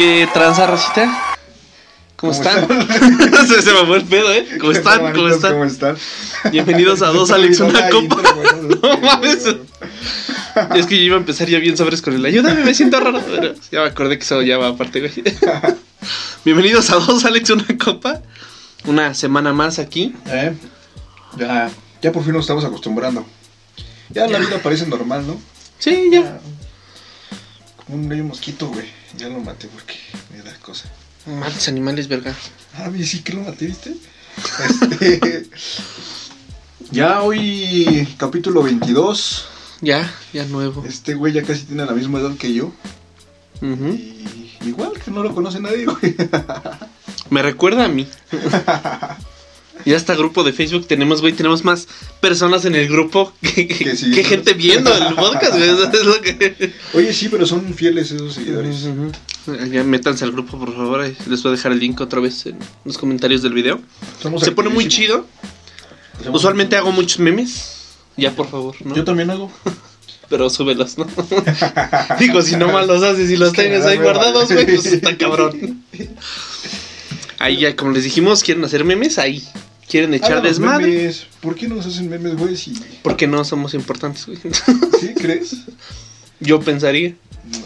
¿Qué tranza, Rosita? ¿Cómo, ¿Cómo están? están? se, se mamó el pedo, ¿eh? ¿Cómo están? ¿Cómo están? ¿Cómo están? Bienvenidos a dos Alex, una copa. No mames. Es que yo iba a empezar ya bien sobres con el ayúdame, me siento raro. Pero ya me acordé que eso ya va aparte, güey. Bienvenidos a dos Alex, una copa. Una semana más aquí. ¿Eh? Ya, ya por fin nos estamos acostumbrando. Ya la vida parece normal, ¿no? Sí, ya. Un bello mosquito, güey. Ya lo maté porque me da cosa. Mates animales, verga. Ah, mí sí que lo maté, ¿viste? Este, ya hoy, capítulo 22. Ya, ya nuevo. Este güey ya casi tiene la misma edad que yo. Y igual que no lo conoce nadie, güey. Me recuerda a mí. Y hasta grupo de Facebook tenemos, güey, tenemos más personas en el grupo que, que- Que sí. que gente viendo el podcast, güey. Eso es lo que... Oye, sí, pero son fieles esos seguidores. Ujú. Ya métanse al grupo, por favor. Les voy a dejar el link otra vez en los comentarios del video. Somos Se pone muy chido. Usualmente hago muchos memes. Ya, por favor, ¿no? Yo también hago. Pero súbelos, ¿no? Digo, si no mal los haces y los tienes ahí guardados, güey, pues está cabrón. Ahí ya, como les dijimos, quieren hacer memes, ahí. Quieren echar Háganos desmadre. memes. ¿Por qué no nos hacen memes, güey? Si... Porque no somos importantes, güey. ¿Sí crees? Yo pensaría.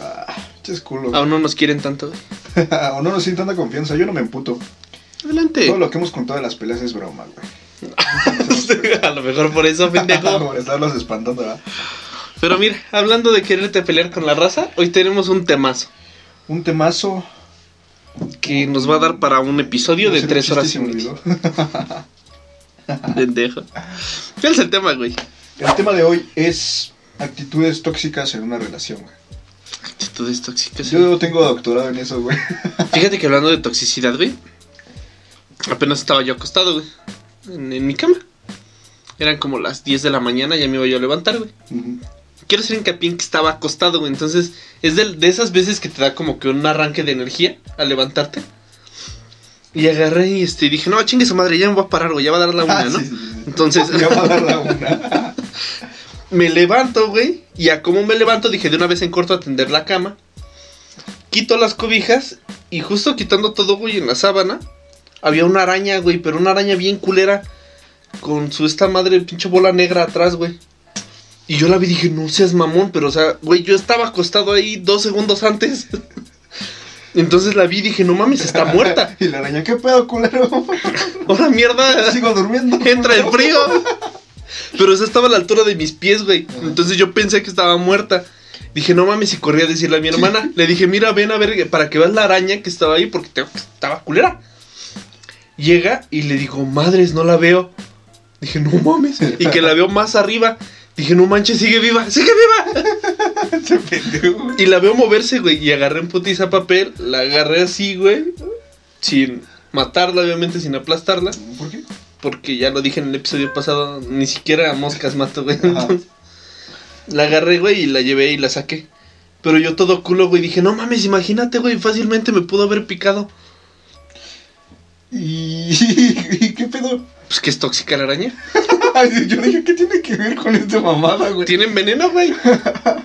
Ah, es culo. Aún no nos quieren tanto, güey. o no nos sienten tanta confianza. Yo no me emputo. Adelante. Todo lo que hemos contado de las peleas es broma, güey. A lo mejor por eso, pendejo. Por estarlos espantando, ¿verdad? Pero mira, hablando de quererte pelear con la raza, hoy tenemos un temazo Un temazo. que nos va a dar para un episodio No de tres horas y media. Pendejo. ¿Cuál es el tema, güey? El tema de hoy es actitudes tóxicas en una relación, güey. Actitudes tóxicas. Yo tengo doctorado en eso, güey. Fíjate que hablando de toxicidad, güey. Apenas estaba yo acostado, güey. En, en mi cama. Eran como las 10 de la mañana, ya me iba yo a levantar, güey. Quiero hacer hincapié en que estaba acostado, güey. Entonces, es de, de esas veces que te da como que un arranque de energía al levantarte. Y agarré y este, dije, no, chingue su madre, ya me voy a parar, güey, ya va a dar la una, Ah, ¿no? sí, sí, sí. Entonces, Ya va a dar la una. me levanto, güey. Y a como me levanto, dije, de una vez en corto a tender la cama. Quito las cobijas. Y justo quitando todo, güey, en la sábana. Había una araña, güey, pero una araña bien culera. Con su esta madre pinche bola negra atrás, güey. Y yo la vi y dije, no seas mamón, pero o sea, güey, yo estaba acostado ahí dos segundos antes. Entonces la vi y dije, no mames, está muerta. Y la araña, ¿qué pedo, culero? Ahora mierda. Sigo durmiendo. Entra el frío. Pero esa estaba a la altura de mis pies, güey. Entonces yo pensé que estaba muerta. Dije, no mames, y corrí a decirle a mi hermana. Le dije, mira, ven a ver para que veas la araña que estaba ahí porque te- estaba culera. Llega y le digo, madres, no la veo. Dije, no mames. Y que la veo más arriba. Dije, no manches, sigue viva, sigue viva. Ese pendejo. Y la veo moverse, güey. Y agarré en putiza papel, la agarré así, güey. Sin matarla, obviamente, sin aplastarla. ¿Por qué? Porque ya lo dije en el episodio pasado, ni siquiera a moscas mato, güey. Entonces, la agarré, güey, y la llevé y la saqué. Pero yo todo culo, güey, dije, no mames, imagínate, güey, fácilmente me pudo haber picado. ¿Y, ¿Y qué pedo? Pues que es tóxica la araña. Ay, Yo dije, ¿qué tiene que ver con esta mamada, güey? Tienen veneno, güey.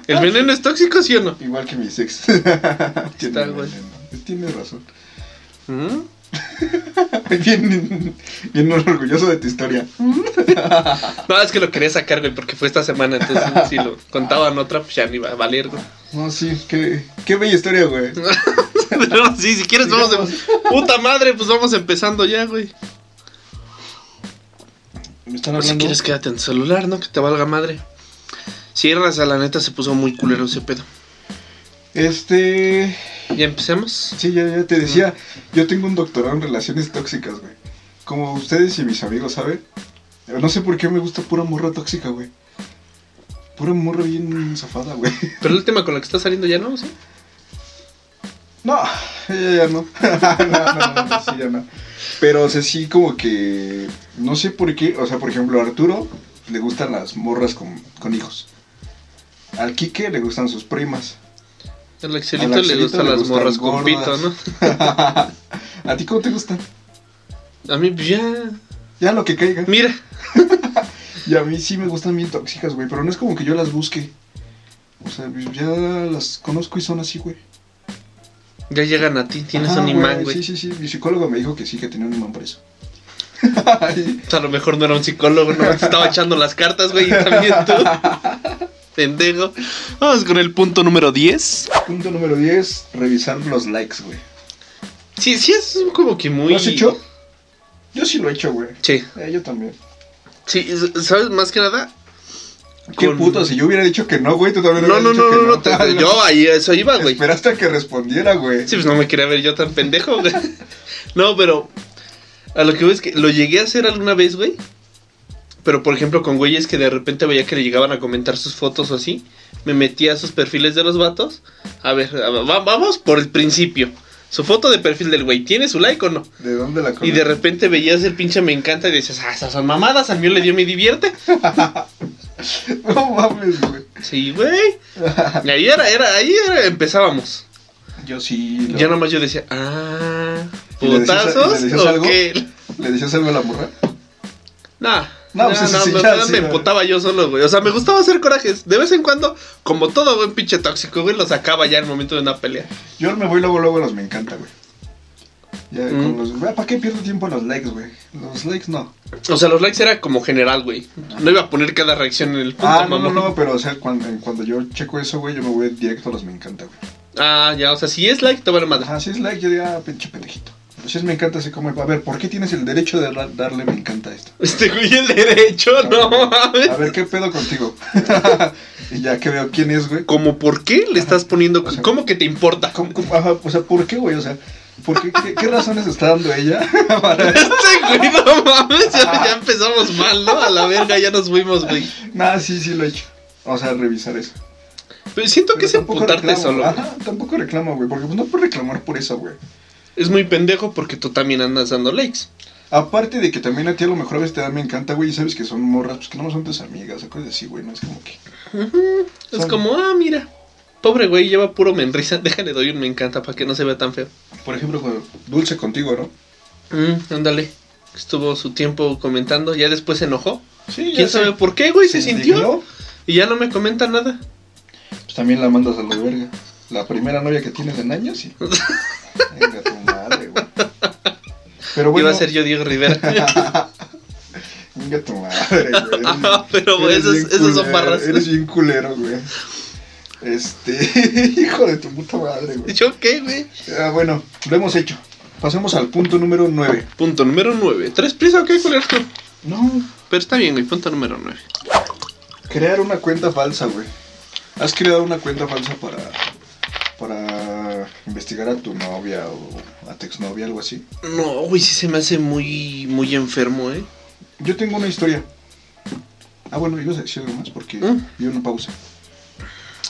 ¿El veneno es tóxico, sí o no? Igual que mi sex. Está, Tiene güey. Tiene razón. ¿Mm? Bien, bien orgulloso de tu historia. No, es que lo quería sacar, güey, porque fue esta semana. Entonces, si lo contaban otra, pues ya no iba a valer, güey. No, sí, qué, qué bella historia, güey. Pero sí, si quieres, vamos a... Puta madre, pues vamos empezando ya, güey. Me están Pues si quieres, quédate en tu celular, ¿no? Que te valga madre. Sí, raza, la neta se puso muy culero ese pedo. Este. ¿Ya empecemos? Sí, ya, ya te decía. Yo tengo un doctorado en relaciones tóxicas, güey. Como ustedes y mis amigos saben. No sé por qué me gusta pura morra tóxica, güey. Pura morra bien zafada, güey. Pero el tema con la que está saliendo ya no, ¿sí? No, ella ya no. no, no, no, sí, ya no. Pero, o sea, sí, como que. No sé por qué. O sea, por ejemplo, a Arturo le gustan las morras con, con hijos. Al Quique le gustan sus primas. Al Axelito, Al le gustan le las morras con pito. ¿no? ¿A ti cómo te gustan? A mí, pues, ya. Ya lo que caiga. Mira, Y a mí sí me gustan bien tóxicas, güey. Pero no es como que yo las busque. O sea, ya las conozco y son así, güey. Ya llegan a ti, tienes Ajá, un imán, güey. Sí, sí, sí. Mi psicólogo me dijo que sí, que tenía un imán por eso. O sea, a lo mejor no era un psicólogo, no te estaba echando las cartas, güey, y también tú. Pendejo. Vamos con el punto número 10. Punto número 10, revisar los likes, güey. Sí, sí, es como que muy. ¿Lo has hecho? Yo sí lo he hecho, güey. Sí. Eh, yo también. Sí, ¿sabes? Más que nada. Qué con- puto, si yo hubiera dicho que no, güey, tú también No, hubieras no, dicho no, que no, no, te- Ah, yo ahí eso iba, güey. Esperaste a que respondiera, güey. Sí, pues no me quería ver yo tan pendejo, güey. No, pero a lo que voy es que lo llegué a hacer alguna vez, güey. Pero por ejemplo con güeyes que de repente veía que le llegaban a comentar sus fotos o así, me metía a sus perfiles de los vatos. A ver, va- vamos por el principio. Su foto de perfil del güey, ¿tiene su like o no? ¿De dónde la Y de repente veías el pinche me encanta y decías, ah, esas son mamadas, al mío le dio me divierte. No mames, güey. Sí, güey. Ahí era, era, ahí era, empezábamos. Yo sí. lo- Ya nomás yo decía, ah, ¿Y le decías- putazos le decías o algo? qué. ¿Le decías algo a la morra? Nah. No, No, pues no, sí, me, ya, me sí, emputaba yo solo, güey. O sea, me gustaba hacer corajes. De vez en cuando, como todo buen pinche tóxico, güey, lo sacaba ya en el momento de una pelea. Yo me voy luego, luego a los me encanta, güey. Ya, Mm. con los... ¿Para qué pierdo tiempo en los likes, güey? Los likes no. O sea, los likes era como general, güey. No iba a poner cada reacción en el punto, Ah, no, no, no, pero o sea, cuando, cuando yo checo eso, güey, yo me voy directo a los me encanta, güey. Ah, ya, o sea, si es like, te vale madre. Ajá, si es like, yo digo, ah, pinche pendejito. Si es me encanta, así como, a ver, ¿por qué tienes el derecho de dar- darle me encanta a esto? Este güey, el derecho, no mames. A ver, ¿qué pedo contigo? y ya que veo quién es, güey. ¿Cómo por qué le estás poniendo? O sea, ¿Cómo que te importa? ¿Cómo- cómo- ajá, o sea, ¿por qué, güey? O sea, ¿por qué, qué, qué razones está dando ella para Este güey, no mames, ya, ya empezamos mal, ¿no? A la verga, ya nos fuimos, güey. Nada, sí, sí lo he hecho. O sea, revisar eso. Pero siento que es emputarte solo. Ajá, tampoco reclamo, güey, porque pues no puedo reclamar por eso, güey. Es muy pendejo porque tú también andas dando likes. Aparte de que también a ti a lo mejor a veces te da me encanta, güey, y sabes que son morras, pues que no son tus amigas, o cosas así, güey, no es como que... Es como, ah, mira. Pobre güey, lleva puro menrisa. Déjale, doy un me encanta para que no se vea tan feo. Por ejemplo, con Dulce contigo, ¿no? Mm, ándale. Estuvo su tiempo comentando, ya después se enojó. Sí, ¿Quién sabe por qué, güey? Se, sintió. indignó, Y ya no me comenta nada. Pues también la mandas a la verga. La primera novia que tienes en años, sí. Venga, tu madre, güey. Pero bueno... Iba a ser yo Diego Rivera. Venga tu madre, güey. Pero, güey, esos- son barras. Eres bien culero, güey. Este, hijo de tu puta madre, güey. ¿Yo qué, güey? Ah, bueno, lo hemos hecho. Pasemos al punto número 9. Punto número 9. ¿Tres prisa o qué, culero? No, Pero está bien, güey. Punto número 9. crear una cuenta falsa, güey. ¿Has creado una cuenta falsa para para investigar a tu novia o a tu exnovia, algo así? No, güey, sí se me hace muy, muy enfermo, ¿eh? Yo tengo una historia. Ah, bueno, ibas a decir algo más porque ¿Mm? vi una pausa.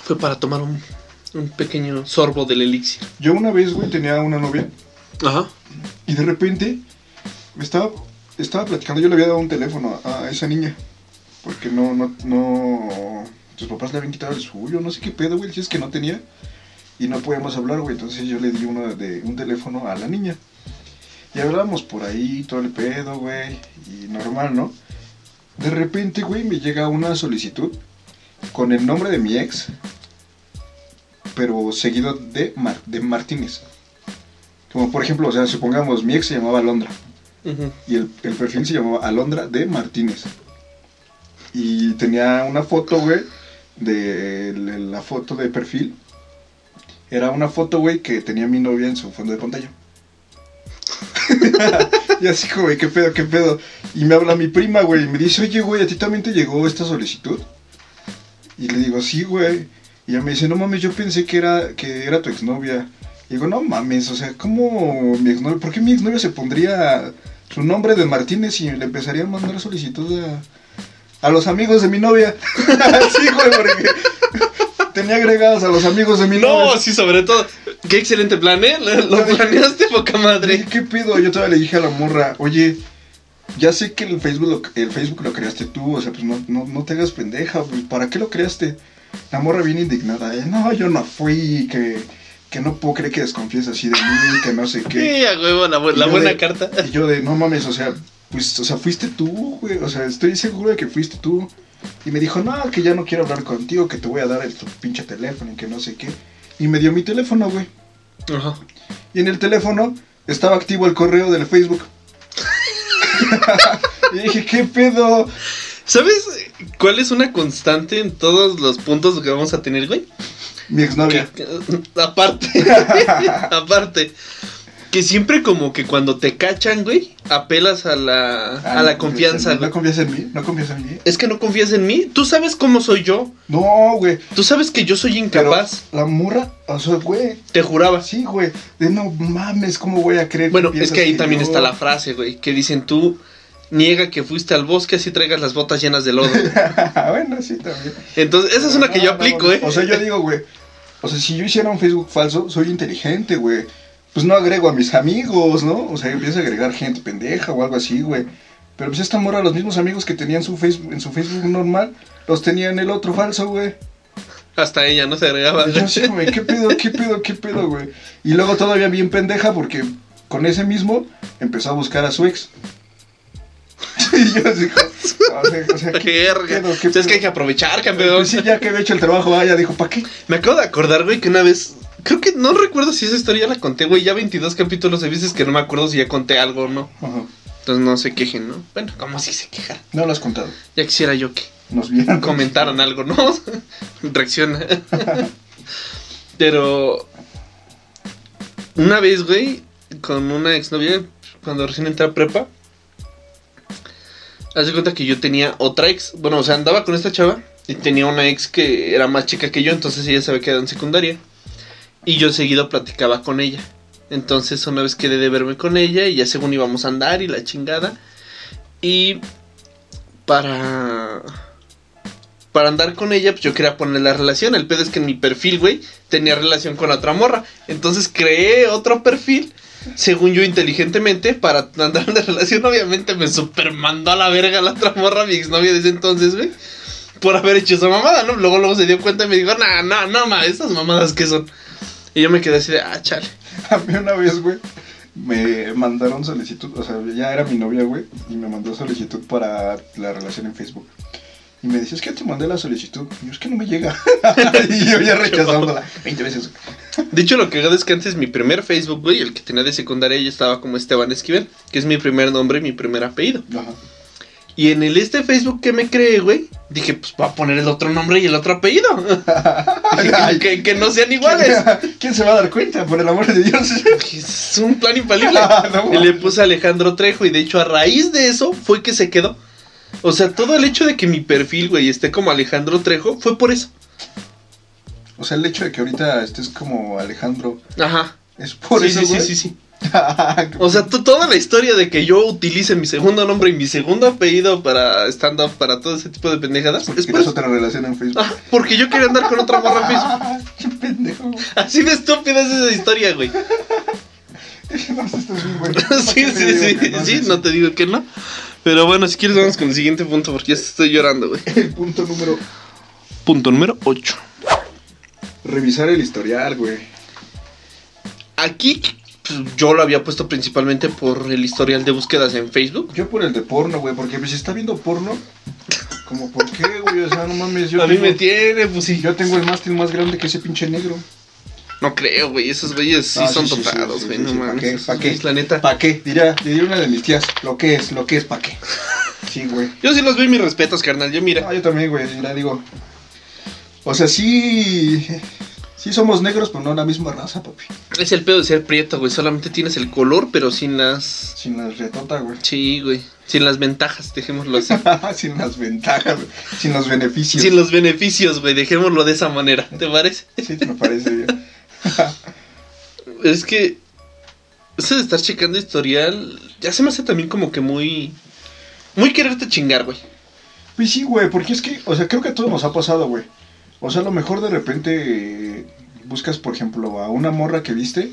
Fue para tomar un, un pequeño sorbo del elixir. Yo una vez, güey, tenía una novia Ajá. Y de repente estaba, estaba platicando, yo le había dado un teléfono a, a esa niña. Porque no, no, no. Tus papás le habían quitado el suyo, no sé qué pedo, güey, si es que no tenía. Y no podíamos hablar, güey. Entonces yo le di uno de, un teléfono a la niña. Y hablábamos por ahí, todo el pedo, güey. Y normal, ¿no? De repente, güey, me llega una solicitud con el nombre de mi ex. Pero seguido de, Mar- de Martínez. Como por ejemplo, o sea, supongamos, mi ex se llamaba Alondra. Y el, el perfil se llamaba Alondra de Martínez. Y tenía una foto, güey, de la foto de perfil. Era una foto, güey, que tenía mi novia en su fondo de pantalla. y así, güey, ¿qué pedo, qué pedo? Y me habla mi prima, güey, y me dice, oye, güey, ¿a ti también te llegó esta solicitud? Y le digo, sí, güey. Y ella me dice, no mames, yo pensé que era, que era tu exnovia. Y digo, no mames, o sea, ¿cómo mi exnovia? ¿Por qué mi exnovia se pondría su nombre de Martínez y le empezaría a mandar solicitud a, a los amigos de mi novia? sí, güey, porque tenía agregados a los amigos de mi No, novia. sí, sobre todo. Qué excelente plan, ¿eh? Lo, planeaste poca madre. ¿Qué pedo? Yo todavía le dije a la morra, oye, ya sé que el Facebook lo, el Facebook lo creaste tú, o sea, pues no, no, no te hagas pendeja, pues, ¿para qué lo creaste? La morra viene indignada, eh, no, yo no fui, que, que no puedo creer que desconfíes así de mí, que no sé qué. Sí, a huevo, la, bu- buena de- carta. Y yo de, no mames, o sea, pues, o sea, fuiste tú, güey, o sea, estoy seguro de que fuiste tú. Y me dijo, no, que ya no quiero hablar contigo, que te voy a dar el tu pinche teléfono y que no sé qué. Y me dio mi teléfono, güey. Ajá. Y en el teléfono estaba activo el correo del Facebook. y dije, ¿qué pedo? ¿Sabes cuál es una constante en todos los puntos que vamos a tener, güey? Mi exnovia. Que- que- aparte, aparte, que siempre como que cuando te cachan, güey, apelas a la, Ah, a la no confianza, en mí, güey. ¿No confías en mí? ¿No confías en mí? Es que no confías en mí. Tú sabes cómo soy yo. No, güey. Tú sabes que yo soy Pero incapaz. la morra, o sea, güey. Te juraba. Sí, güey. De no mames, ¿cómo voy a creer? Bueno, es que ahí también yo? está la frase, güey, que dicen tú niega que fuiste al bosque así traigas las botas llenas de lodo. bueno, sí, también. Entonces, esa es una que yo no, aplico. ¿eh? O sea, yo digo, güey. O sea, si yo hiciera un Facebook falso, soy inteligente, güey. Pues no agrego a mis amigos, ¿no? O sea, empiezo a agregar gente pendeja o algo así, güey. Pero pues esta morra, los mismos amigos que tenían su Facebook, en su Facebook normal, los tenía en el otro falso, güey. Hasta ella no se agregaba. Y yo así, güey, ¿qué pedo, qué pedo, qué pedo, güey? Y luego todavía bien pendeja porque con ese mismo empezó a buscar a su ex. y yo así, o sea, o sea, Qué pedo, qué O sea, es que hay pedo? que aprovechar, campeón. Sí, ya que había hecho el trabajo, ah, ya dijo, ¿para qué? Me acabo de acordar, güey, que una vez. Creo que no recuerdo si esa historia la conté, güey. Ya 22 capítulos de veces que no me acuerdo si ya conté algo o no. Ajá. Entonces no se quejen, ¿no? Bueno, como si se quejaran. No lo has contado. Ya quisiera yo que Nos vieron. comentaran algo, ¿no? Reacciona. Pero. Una vez, güey, con una exnovia, cuando recién entré a prepa. Haz de cuenta que yo tenía otra ex. Bueno, o sea, andaba con esta chava. Y tenía una ex que era más chica que yo. Entonces ella se había quedado en secundaria. Y yo seguido platicaba con ella. Entonces una vez quedé de verme con ella. Y ya según íbamos a andar y la chingada. Y para para andar con ella, pues yo quería poner la relación. El pedo es que en mi perfil, güey, tenía relación con otra morra. Entonces creé otro perfil, según yo inteligentemente, para andar de relación. Obviamente me super mandó a la verga la otra morra, mi exnovia de ese entonces, güey. Por haber hecho esa mamada, ¿no? Luego, luego se dio cuenta y me dijo, no, no, no, ma, esas mamadas que son. Y yo me quedé así de, ah, chale. A mí una vez, güey, me mandaron solicitud, o sea, ya era mi novia, güey, y me mandó solicitud para la relación en Facebook. Y me dice, es que te mandé la solicitud. Y yo, es que no me llega. y yo ya rechazándola 20 veces. De hecho, lo que es que antes mi primer Facebook, güey, el que tenía de secundaria, yo estaba como Esteban Esquivel, que es mi primer nombre y mi primer apellido. Ajá. Y en el este Facebook que me creé, güey, dije, pues voy a poner el otro nombre y el otro apellido. Ay, que, que no sean iguales. ¿Quién se va a dar cuenta? Por el amor de Dios. Es un plan infalible. No y le puse Alejandro Trejo y de hecho a raíz de eso fue que se quedó. O sea, todo el hecho de que mi perfil, güey, esté como Alejandro Trejo fue por eso. O sea, el hecho de que ahorita estés como Alejandro Ajá. es por sí, eso, sí, sí, sí, sí. O sea, to- toda la historia de que yo utilice mi segundo nombre y mi segundo apellido para stand-up, para todo ese tipo de pendejadas, Porque eso. otra relación en Facebook. Porque yo quería andar con otra morra en Facebook. Qué pendejo. Así de estúpida es esa historia, güey. No. Sí, sí, sí, sí, no te digo que no. Pero bueno, si quieres vamos con el siguiente punto porque ya estoy llorando, güey. El punto número. Punto número 8. Revisar el historial, güey. Aquí pues, yo lo había puesto principalmente por el historial de búsquedas en Facebook. Yo por el de porno, güey, porque pues, si está viendo porno, como por qué, güey, o sea, no mames, yo a mí me tiene, pues sí. yo tengo el mástil más grande que ese pinche negro. No creo, güey, esos güeyes sí Ah, son sí, topados, güey, sí, no sí, ¿pa' mames. qué? esos ¿Pa' qué? La neta. ¿Pa' qué? Diría, diría una de mis tías, lo que es, lo que es, ¿pa' qué? Sí, güey. Yo sí los doy mis respetos, carnal. Yo mira. Ah, yo también, güey, mira, digo. O sea, sí. Sí somos negros, pero no la misma raza, papi. Es el pedo de ser prieto, güey. Solamente tienes el color, pero sin las. Sin las retota, güey. Sí, güey. Sin las ventajas, dejémoslo así. sin las ventajas, güey. Sin los beneficios. sin los beneficios, güey. Dejémoslo de esa manera. ¿Te parece? Sí, me parece bien. Es que. Eso de estar checando historial. Ya se me hace también como que muy. Muy quererte chingar, güey. Pues sí, güey, porque es que, o sea, creo que a todos nos ha pasado, güey. O sea, a lo mejor de repente eh, buscas, por ejemplo, a una morra que viste,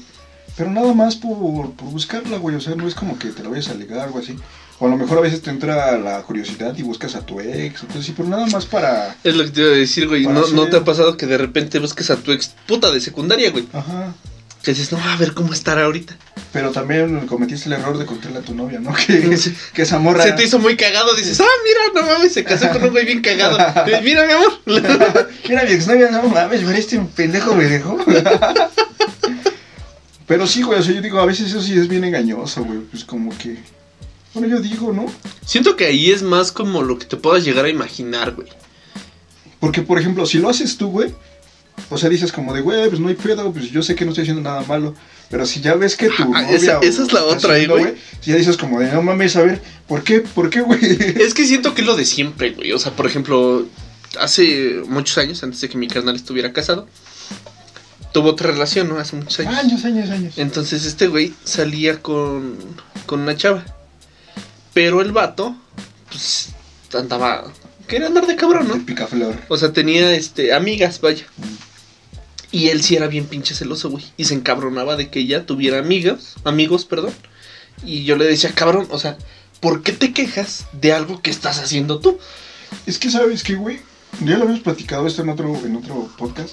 pero nada más por, por buscarla, güey. O sea, no es como que te la vayas a ligar o así. O a lo mejor a veces te entra la curiosidad y buscas a tu ex o cosas así, pero nada más para... Es lo que te iba a decir, güey. ¿No, ¿No te ha pasado que de repente busques a tu ex puta de secundaria, güey? Ajá. Que dices, no, a ver cómo estará ahorita. Pero también cometiste el error de contarle a tu novia, ¿no? Que, Sí. que esa morra... Se te hizo muy cagado. Dices, ah, mira, no mames, se casó con un güey bien cagado. Mira, mi amor. Mira, mi exnovia, no mames, pero este pendejo me dejó. Pero sí, güey, o sea, yo digo, a veces eso sí es bien engañoso, güey. Pues como que. Bueno, yo digo, ¿no? Siento que ahí es más como lo que te puedas llegar a imaginar, güey. Porque, por ejemplo, si lo haces tú, güey, o sea, dices como de, güey, pues no hay pedo, pues yo sé que no estoy haciendo nada malo. Pero si ya ves que tu Ah, novia... esa- es la otra haciendo, güey. Si ya dices como de, no mames, a ver, ¿por qué? ¿Por qué, güey? Es que siento que es lo de siempre, güey. O sea, por ejemplo, hace muchos años, antes de que mi carnal estuviera casado, tuvo otra relación, ¿no? Hace muchos años. años, años, años. Entonces este güey salía con, con una chava. Pero el vato, pues, andaba... Quería andar de cabrón, ¿no? picaflor. O sea, tenía, este, amigas, vaya. Y él sí era bien pinche celoso, güey. Y se encabronaba de que ella tuviera amigas, amigos, perdón. Y yo le decía, cabrón, o sea, ¿por qué te quejas de algo que estás haciendo tú? Es que, ¿sabes qué, güey? Ya lo habíamos platicado esto en otro, en otro podcast.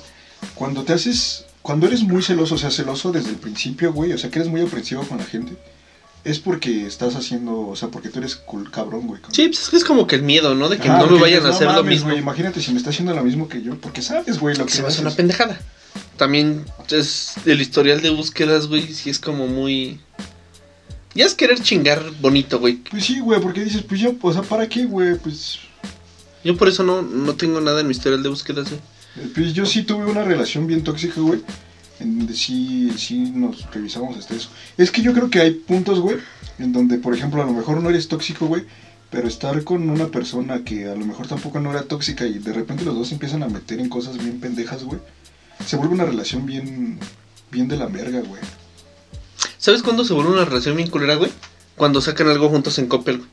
Cuando te haces... Cuando eres muy celoso, o sea, celoso desde el principio, güey, o sea, que eres muy aprensivo con la gente, es porque estás haciendo, o sea, porque tú eres cul- cabrón, güey. Sí, pues es que es como que el miedo, ¿no? De que no me vayan a hacer no lo mismo. güey, imagínate si me está haciendo lo mismo que yo, porque sabes, güey, lo que Se hace haces. una pendejada. También es el historial de búsquedas, güey, sí es como muy... Ya es querer chingar bonito, güey. Pues sí, güey, porque dices, pues yo, o sea, ¿para qué, güey? Pues, Yo por eso no, no tengo nada en mi historial de búsquedas, güey. eh, pues yo sí tuve una relación bien tóxica, güey, en donde sí, sí nos revisamos hasta eso. Es que yo creo que hay puntos, güey, en donde, por ejemplo, a lo mejor no eres tóxico, güey, pero estar con una persona que a lo mejor tampoco no era tóxica y de repente los dos se empiezan a meter en cosas bien pendejas, güey, se vuelve una relación bien, bien de la verga, güey. ¿Sabes cuándo se vuelve una relación bien culera, güey? Cuando sacan algo juntos en Coppel, güey.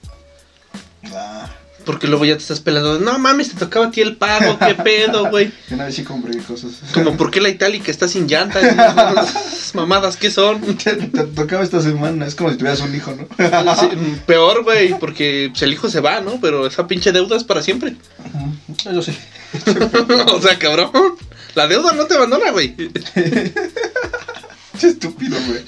Ah, Porque luego ya te estás pelando. No mames, te tocaba a ti el pago, qué pedo, güey. yo una vez sí compré cosas. Como, ¿por qué la itálica está sin llanta? Esas Mamadas, ¿qué son? Te, te tocaba esta semana, es como si tuvieras un hijo, ¿no? Sí, peor, güey, porque pues, el hijo se va, ¿no? Pero esa pinche deuda es para siempre. Yo sí. o sea, cabrón. La deuda no te abandona, güey. Qué estúpido, güey.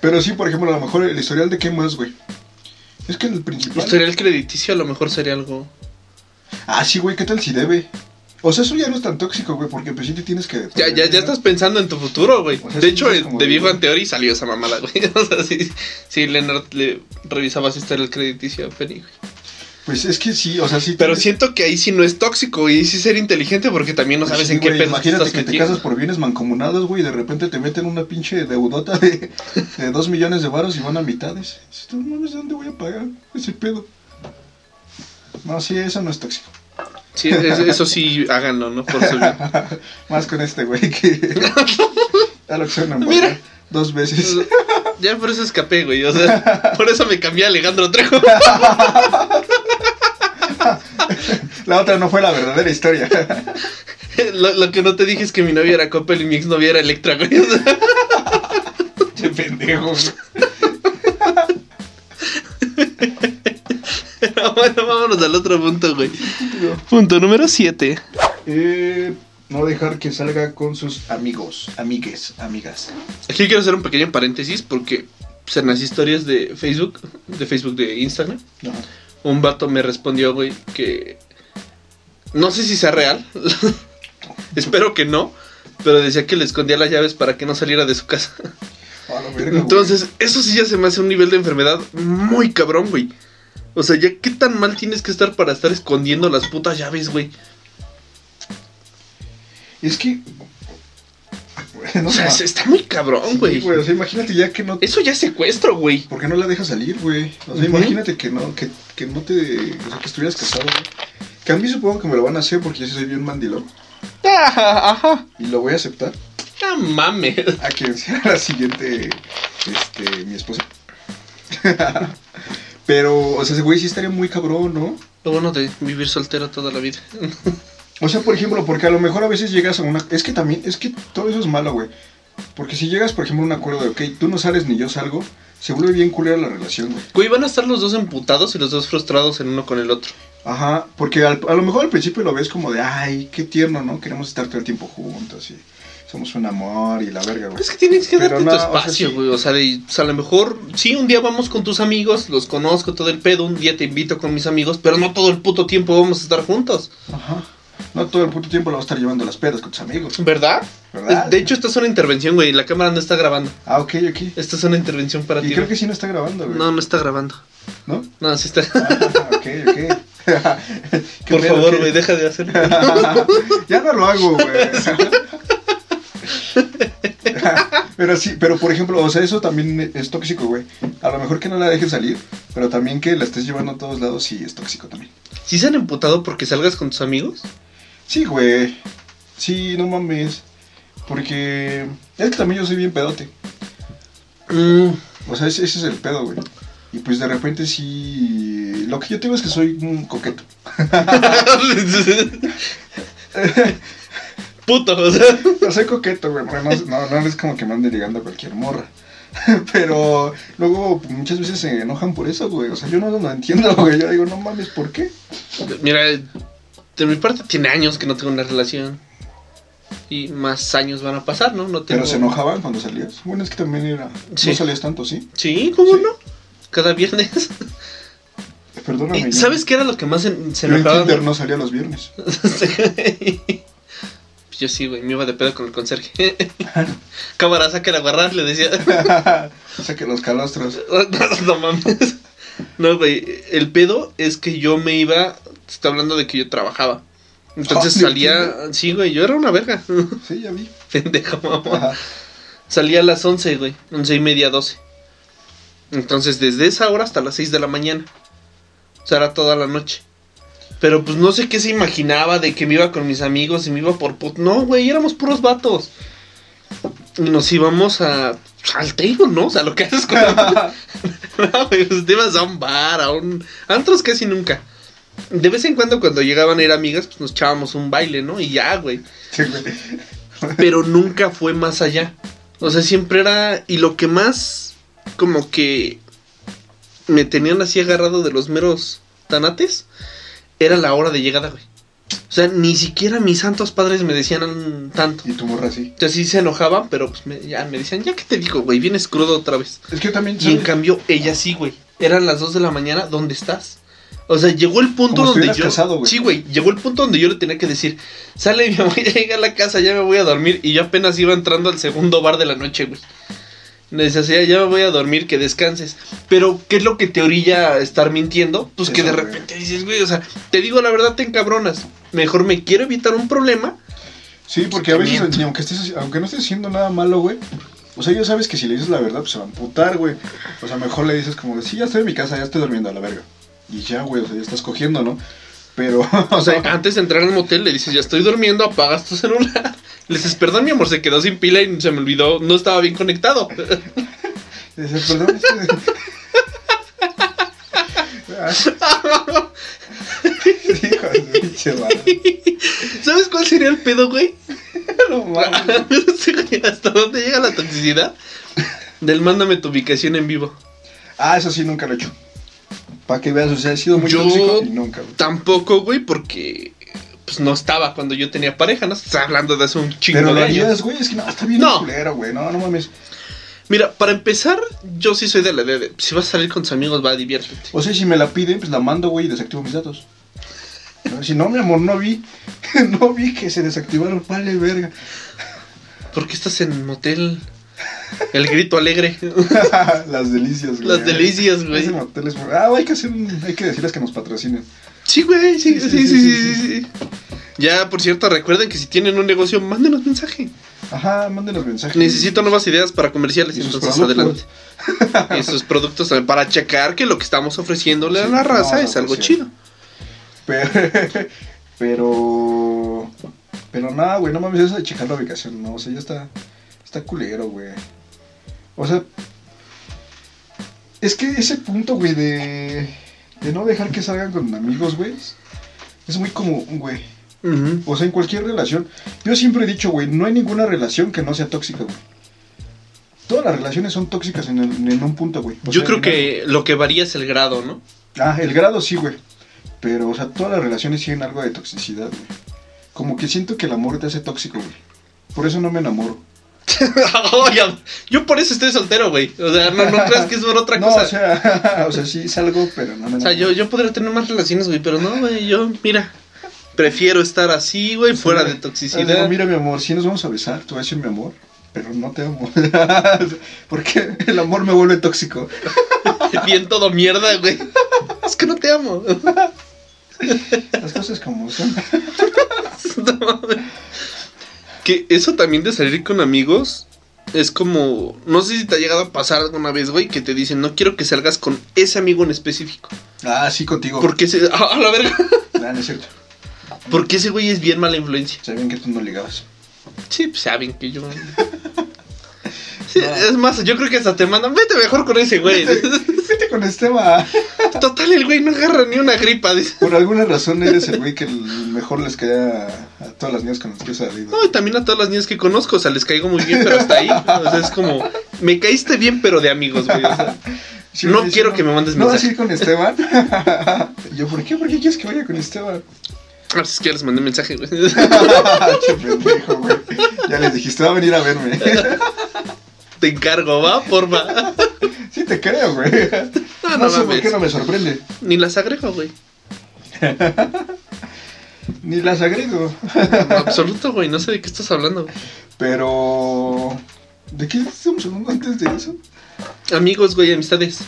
Pero sí, por ejemplo, a lo mejor el historial de qué más, güey. Es que el principal. Historial crediticio a lo mejor sería algo. Ah, sí, güey, ¿qué tal si debe? O sea, eso ya no es tan tóxico, güey, porque pues sí te tienes que. Ya, ya, ya estás pensando en tu futuro, güey. O sea, de hecho, de Bang Theory salió esa mamada, güey. O sea, sí, sí Leonard le revisaba su historial crediticio a Penny, güey. Pues es que sí, o sea, sí. Pero tienes- siento que ahí sí no es tóxico y sí ser inteligente porque también no pues sabes sí, en qué güey, pedo Imagínate estás que te casas por bienes mancomunados, güey, y de repente te meten una pinche deudota de, de dos millones de varos y van a mitades. Tú, no ¿de dónde voy a pagar ese pedo? No, sí, eso no es tóxico. Sí, es- eso sí, háganlo, ¿no? Por. Más con este güey que. ya lo que suena, Mira. Dos veces. Ya por eso escapé, güey. O sea, por eso me cambié a Alejandro Trejo. La otra no fue la verdadera historia. Lo, lo que no te dije es que mi novia era Coppel y mi exnovia era Electra, güey. Qué pendejo. güey. bueno, vámonos al otro punto, güey. Punto número 7. Eh, no dejar que salga con sus amigos, amigues, amigas. Aquí quiero hacer un pequeño paréntesis porque pues, en las historias de Facebook, de Facebook de Instagram, Ajá. Un vato me respondió, güey, que no sé si sea real. Espero que no. Pero decía que le escondía las llaves para que no saliera de su casa. Güey. Entonces, eso sí ya se me hace un nivel de enfermedad muy cabrón, güey. O sea, ya qué tan mal tienes que estar para estar escondiendo las putas llaves, güey. Es que. No O sea, sé. está muy cabrón, güey. o sea, imagínate ya que no. Eso ya es secuestro, güey. ¿Por qué no la dejas salir, güey? O sea, imagínate que no, que, que no te. O sea, que estuvieras casado, güey. Que a mí supongo que me lo van a hacer porque yo soy bien mandilón. Ajá, ajá. Y lo voy a aceptar. No mames. A quien sea la siguiente. Este. Mi esposa. Pero, o sea, ese güey sí estaría muy cabrón, ¿no? Lo bueno de vivir soltero toda la vida. O sea, por ejemplo, porque a lo mejor a veces llegas a una... Es que también, es que todo eso es malo, güey. Porque si llegas, por ejemplo, a un acuerdo de, ok, tú no sales ni yo salgo, se vuelve bien culera la relación, güey. Güey, van a estar los dos emputados y los dos frustrados en uno con el otro. Ajá, porque al- a lo mejor al principio lo ves como de, ay, qué tierno, ¿no? Queremos estar todo el tiempo juntos y somos un amor y la verga, güey. Es que tienes que Pero darte no, tu o sea, espacio, sí. güey. O sea, de- o sea, a lo mejor, sí, un día vamos con tus amigos, los conozco todo el pedo, un día te invito con mis amigos, pero no todo el puto tiempo vamos a estar juntos. Ajá. No todo el puto tiempo lo vas a estar llevando a las pedas con tus amigos. ¿Verdad? ¿Verdad? De hecho, esta es una intervención, güey. La cámara no está grabando. Ah, ok, ok. Esta es una intervención para Y ti. creo güey. que sí no está grabando, güey. No, no está grabando. ¿No? No, sí está. Ah, ok, ok. Por favor, güey, deja de hacerlo. ya no lo hago, güey. pero sí, pero por ejemplo, o sea, eso también es tóxico, güey. A lo mejor que no la dejes salir, pero también que la estés llevando a todos lados, sí es tóxico también. ¿Sí se han emputado porque salgas con tus amigos? Sí, güey. Sí, no mames. Porque es que también yo soy bien pedote. Mm, O sea, ese, ese es el pedo, güey. Y pues de repente sí... Lo que yo tengo es que soy un coqueto. Puto, o sea. No soy coqueto, güey. No, es como que me ande ligando a cualquier morra. Pero luego muchas veces se enojan por eso, güey. O sea, yo no lo entiendo, güey. Yo digo, no mames, ¿por qué? Mira, de mi parte tiene años que no tengo una relación. Y más años van a pasar, ¿no? No tengo... Pero se enojaban cuando salías. Bueno, es que también era... Sí. No salías tanto, ¿sí? Sí, ¿cómo Sí. no? Cada viernes. Perdóname. ¿Y yo- ¿Sabes qué era lo que más en- se Yo en? Tinder no salía los viernes. Yo sí, güey, me iba de pedo con el conserje. Cámara, saca la guarrar, le decía. Saque los calostros. no mames. No, güey, el pedo es que yo me iba, te está hablando de que yo trabajaba. Entonces salía, sí, güey, yo era una verga. Sí, ya vi. Pendejo, mamá. Salía a las 11, güey, 11 y media, 12. Entonces desde esa hora hasta las 6 de la mañana. O sea, era toda la noche. Pero pues no sé qué se imaginaba de que me iba con mis amigos y me iba por put... No, güey, éramos puros vatos. Y nos íbamos a... Al table, ¿no? O sea, lo que haces con... no, güey, pues te ibas a un bar, a un... Antros casi nunca. De vez en cuando cuando llegaban a ir amigas, pues nos echábamos un baile, ¿no? Y ya, güey. Sí, güey. Pero nunca fue más allá. O sea, siempre era... Y lo que más... Como que... Me tenían así agarrado de los meros tanates. Era la hora de llegada, güey. O sea, ni siquiera mis santos padres me decían tanto. Y tu morra. O sea, sí se enojaban, pero pues me, ya me decían, ya que te digo, güey, vienes crudo otra vez. Es que yo también... Y en cambio, ella sí, güey. Eran las 2 de la mañana, ¿dónde estás? O sea, llegó el punto Como donde yo. casado, sí, güey. Llegó el punto donde yo le tenía que decir: Sale, mi amor, ya llegué a la casa, ya me voy a dormir. Y yo apenas iba entrando al segundo bar de la noche, güey. Decía, "Sí, ya me voy a dormir, que descanses. Pero, ¿qué es lo que te orilla a estar mintiendo? Pues que de repente dices, güey, o sea, te digo la verdad, te encabronas. Mejor me quiero evitar un problema. Sí, porque a veces, miento. ni aunque, estés, aunque no estés haciendo nada malo, güey. O sea, ya sabes que si le dices la verdad, pues se va a amputar, güey. O sea, mejor le dices como, sí, ya estoy en mi casa, ya estoy durmiendo a la verga. Y ya, güey, o sea, ya estás cogiendo, ¿no? Pero... O sea, antes de entrar al motel le dices, ya estoy durmiendo, apagas tu celular. Le dices, perdón, mi amor, se quedó sin pila y se me olvidó, no estaba bien conectado. Dices, perdón. ¿Sabes cuál sería el pedo, güey? No mames. ¿Hasta dónde llega la toxicidad? Del mándame tu ubicación en vivo. Ah, eso sí, nunca lo he hecho. Para que veas, o sea, he sido muy Yo- tóxico y nunca, güey. Tampoco, güey, porque pues no estaba cuando yo tenía pareja, ¿no? Estás hablando de hace un chingo Pero de años. harías, güey, es que no, está bien No. culero, güey. No, no mames. Mira, para empezar, yo sí soy de la idea de, si vas a salir con tus amigos, va, diviértete. O sea, si me la piden, pues la mando, güey, y desactivo mis datos. Si no, mi amor, no vi. no vi que se desactivaron. Vale, verga. ¿Por qué estás en motel? El grito alegre. Las delicias, güey. Las delicias, güey. Ese motel es muy- Ah, hay que hacer un... Hay que decirles que nos patrocinen. Sí, güey, sí, sí, Sí, sí, sí. Ya, por cierto, recuerden que si tienen un negocio, mándenos mensaje. Ajá, mándenos mensajes. Necesito nuevas ideas para comerciales, Y entonces productos. adelante. Y sus productos también, para checar que lo que estamos ofreciéndole a Sí, la raza no, es algo chido. Pero... Pero... Pero nada, güey, no mames, eso de checar la ubicación, no, o sea, ya está... Está culero, güey. O sea... Es que ese punto, güey, de... De no dejar que salgan con amigos, güey. Es muy común, güey. O sea, en cualquier relación. Yo siempre he dicho, güey, no hay ninguna relación que no sea tóxica, güey. Todas las relaciones son tóxicas en, el- en un punto, güey. O Yo sea, creo que lo que varía es el grado, ¿no? Ah, el grado sí, güey. Pero, o sea, todas las relaciones tienen algo de toxicidad, güey. Como que siento que el amor te hace tóxico, güey. Por eso no me enamoro. Yo por eso estoy soltero, güey. O sea, no, no creas que es por otra no, cosa. o sea, o sea, sí salgo, pero no me O sea, yo, yo podría tener más relaciones, güey, pero no, güey, yo, mira. Prefiero estar así, güey, fuera de Digo, toxicidad. mira, mi amor, si nos vamos a besar, te voy a decir mi amor, pero no te amo. Porque el amor me vuelve tóxico. Bien todo mierda, güey. Es que no te amo. Las cosas como son. No. Que eso también de salir con amigos es como. No sé si te ha llegado a pasar alguna vez, güey, que te dicen, no quiero que salgas con ese amigo en específico. Ah, sí, contigo. Porque ese. ¡Ah, a la verga! Ah, no es cierto. Porque ese güey es bien mala influencia. Sabían que tú no ligabas. Sí, pues saben que yo. Sí, Es más, yo creo que hasta te mandan, vete mejor con ese güey. Vete con Esteban. Total, el güey no agarra ni una gripa. dice. Por alguna razón eres el güey que el mejor les cae a, todas las niñas con las que he salido. No, y también a todas las niñas que conozco, o sea, les caigo muy bien, pero hasta ahí. O sea, es como, me caíste bien, pero de amigos, güey. O sea, Sí, no sí, quiero no. que me mandes ¿No vas a mensaje. ir con Esteban? yo, ¿por qué? ¿Por qué quieres que vaya con Esteban? Ah, es que ya les mandé mensaje, güey. pendejo, güey. Ya les dijiste, va a venir a verme. Te encargo, va, porfa. sí te creo, güey. No, No, no sé por qué no me sorprende. Ni las agrego, güey. Ni las agrego. Absoluto, güey. No sé de qué estás hablando. güey. Pero... ¿De qué estamos hablando antes de eso? Amigos, güey, amistades.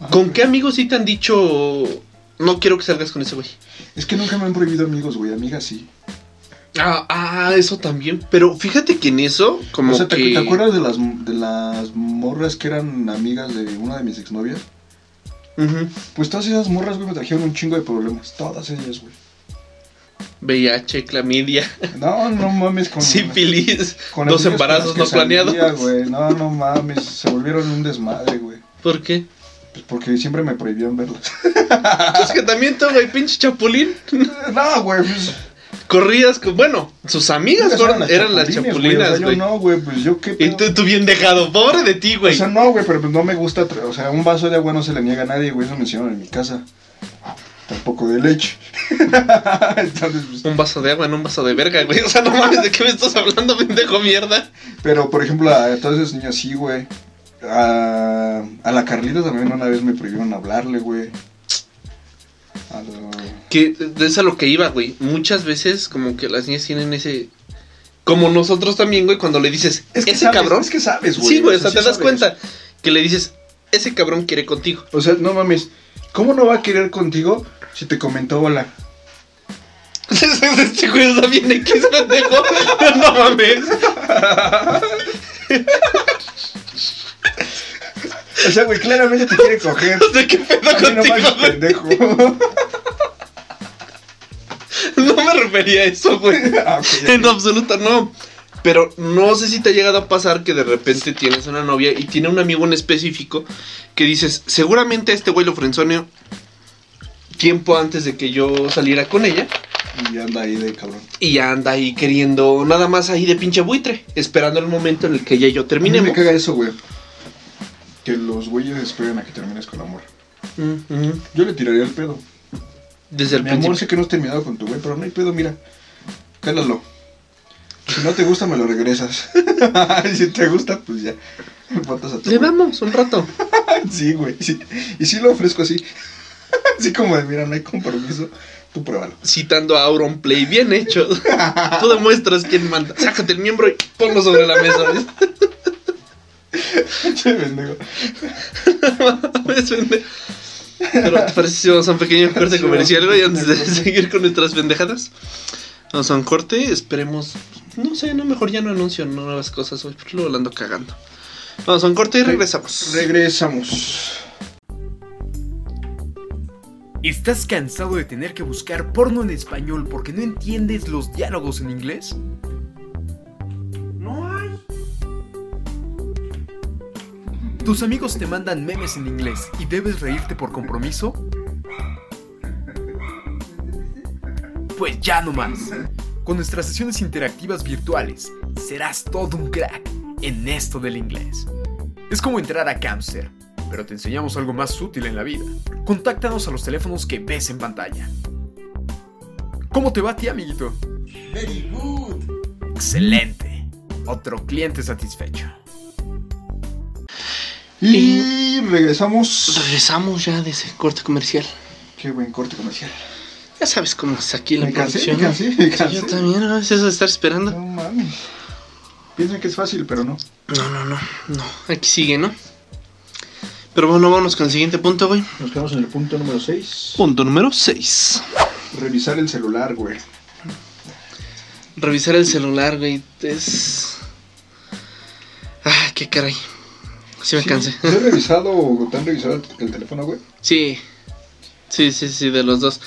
Ajá. ¿Con qué amigos sí te han dicho, no quiero que salgas con ese güey? Es que nunca me han prohibido amigos, güey. Amigas sí. Ah, ah, eso también. Pero fíjate que en eso, como o sea, ¿te, que... te acuerdas de las, de las morras que eran amigas de una de mis exnovias? Ujú. Pues todas esas morras, güey, me trajeron un chingo de problemas. Todas ellas, güey. VIH, clamidia, No, no mames con... sífilis, con dos embarazos no salía, planeados. No, no mames. Se volvieron un desmadre, güey. ¿Por qué? Pues porque siempre me prohibían verlas. Es que también tú, güey, pinche chapulín. no, güey, pues... Corrías con... Bueno, sus amigas fueron- eran las chapulinas, O sea, güey. yo no, güey, pues yo qué Y tú, tú bien dejado. Pobre de ti, güey. O sea, no, güey, pero pues no me gusta, o sea, un vaso de agua no se le niega a nadie, güey, eso me enseñaron en mi casa. Tampoco de leche. Entonces, pues, Un vaso de agua en un vaso de verga, güey. O sea, no mames, ¿de qué me estás hablando, pendejo mierda? pero, por ejemplo, a todas esas niñas sí, güey. A, a la Carlita también una vez me prohibieron hablarle, güey. A Que es a lo que iba, güey. Muchas veces como que las niñas tienen ese... Como nosotros también, güey, cuando le dices, Es que ese sabes, cabrón... Es que sabes, güey. sí, güey, o sea, sí te das sabes. cuenta que le dices, ese cabrón quiere contigo. O sea, no mames. ¿Cómo no va a querer contigo si te comentó hola? este güey está bien X, pendejo. No mames. O sea, güey, claramente te quiere coger. ¿De qué pedo A mí no contigo, güey? pendejo. No me refería a eso, güey. Ah, En ok. absoluto no. Pero no sé si te ha llegado a pasar que de repente tienes una novia y tiene un amigo en específico que dices, seguramente a este güey lo frenzoneo tiempo antes de que yo saliera con ella Y anda ahí de cabrón. y ya anda ahí queriendo nada más ahí de pinche buitre, esperando el momento en el que ella y yo A mí terminemos. me caga eso, güey. Que los güeyes esperen a que termines con amor. Mm. Yo le tiraría el pedo. Desde el Mi principio. amor, sé que no has terminado con tu güey, pero no hay pedo, mira. Cálalo. Si no te gusta, me lo regresas. y si te gusta, pues ya. Botas a tu Le güey. damos un rato. Sí, güey. sí. Y sí lo ofrezco así. así como de, mira, no hay compromiso. Tú pruébalo. Citando a Auron Play, bien hecho. Tú demuestras quién manda. Sácate el miembro y ponlo sobre la mesa. Che, pendejo. Pero ¿te parece si vamos a un pequeño corte comercial, güey, antes de seguir con nuestras pendejadas? Vamos a un corte, esperemos. No sé, no, mejor ya no anuncio nuevas cosas hoy, porque luego la ando cagando. Vamos a un corte y regresamos. Regresamos. ¿Estás cansado de tener que buscar porno en español porque no entiendes los diálogos en inglés? ¿Tus amigos te mandan memes en inglés y debes reírte por compromiso? Pues ya no más. Con nuestras sesiones interactivas virtuales, serás todo un crack en esto del inglés. Es como entrar a Camster, pero te enseñamos algo más útil en la vida. Contáctanos a los teléfonos que ves en pantalla. ¿Cómo te va a ti, amiguito? Very good. Excelente. Otro cliente satisfecho. Y regresamos. Regresamos ya de ese corte comercial. Qué buen corte comercial. Ya sabes cómo es aquí la Me cansé, producción. me ¿no? cansé, me Sí, cansé. yo también, ¿no? Es eso de estar esperando. No mames. Piensan que es fácil, pero no. No, no, no, no. Aquí sigue, ¿no? Pero bueno, vámonos con el siguiente punto, güey. Nos quedamos en el punto número 6. Punto número 6. Revisar el celular, güey. Revisar el celular, güey. Es. Ah, qué caray. Sí me Sí, cansé. ¿Te has revisado o te han revisado el, el teléfono, güey? Sí. Sí, sí, sí, de los dos.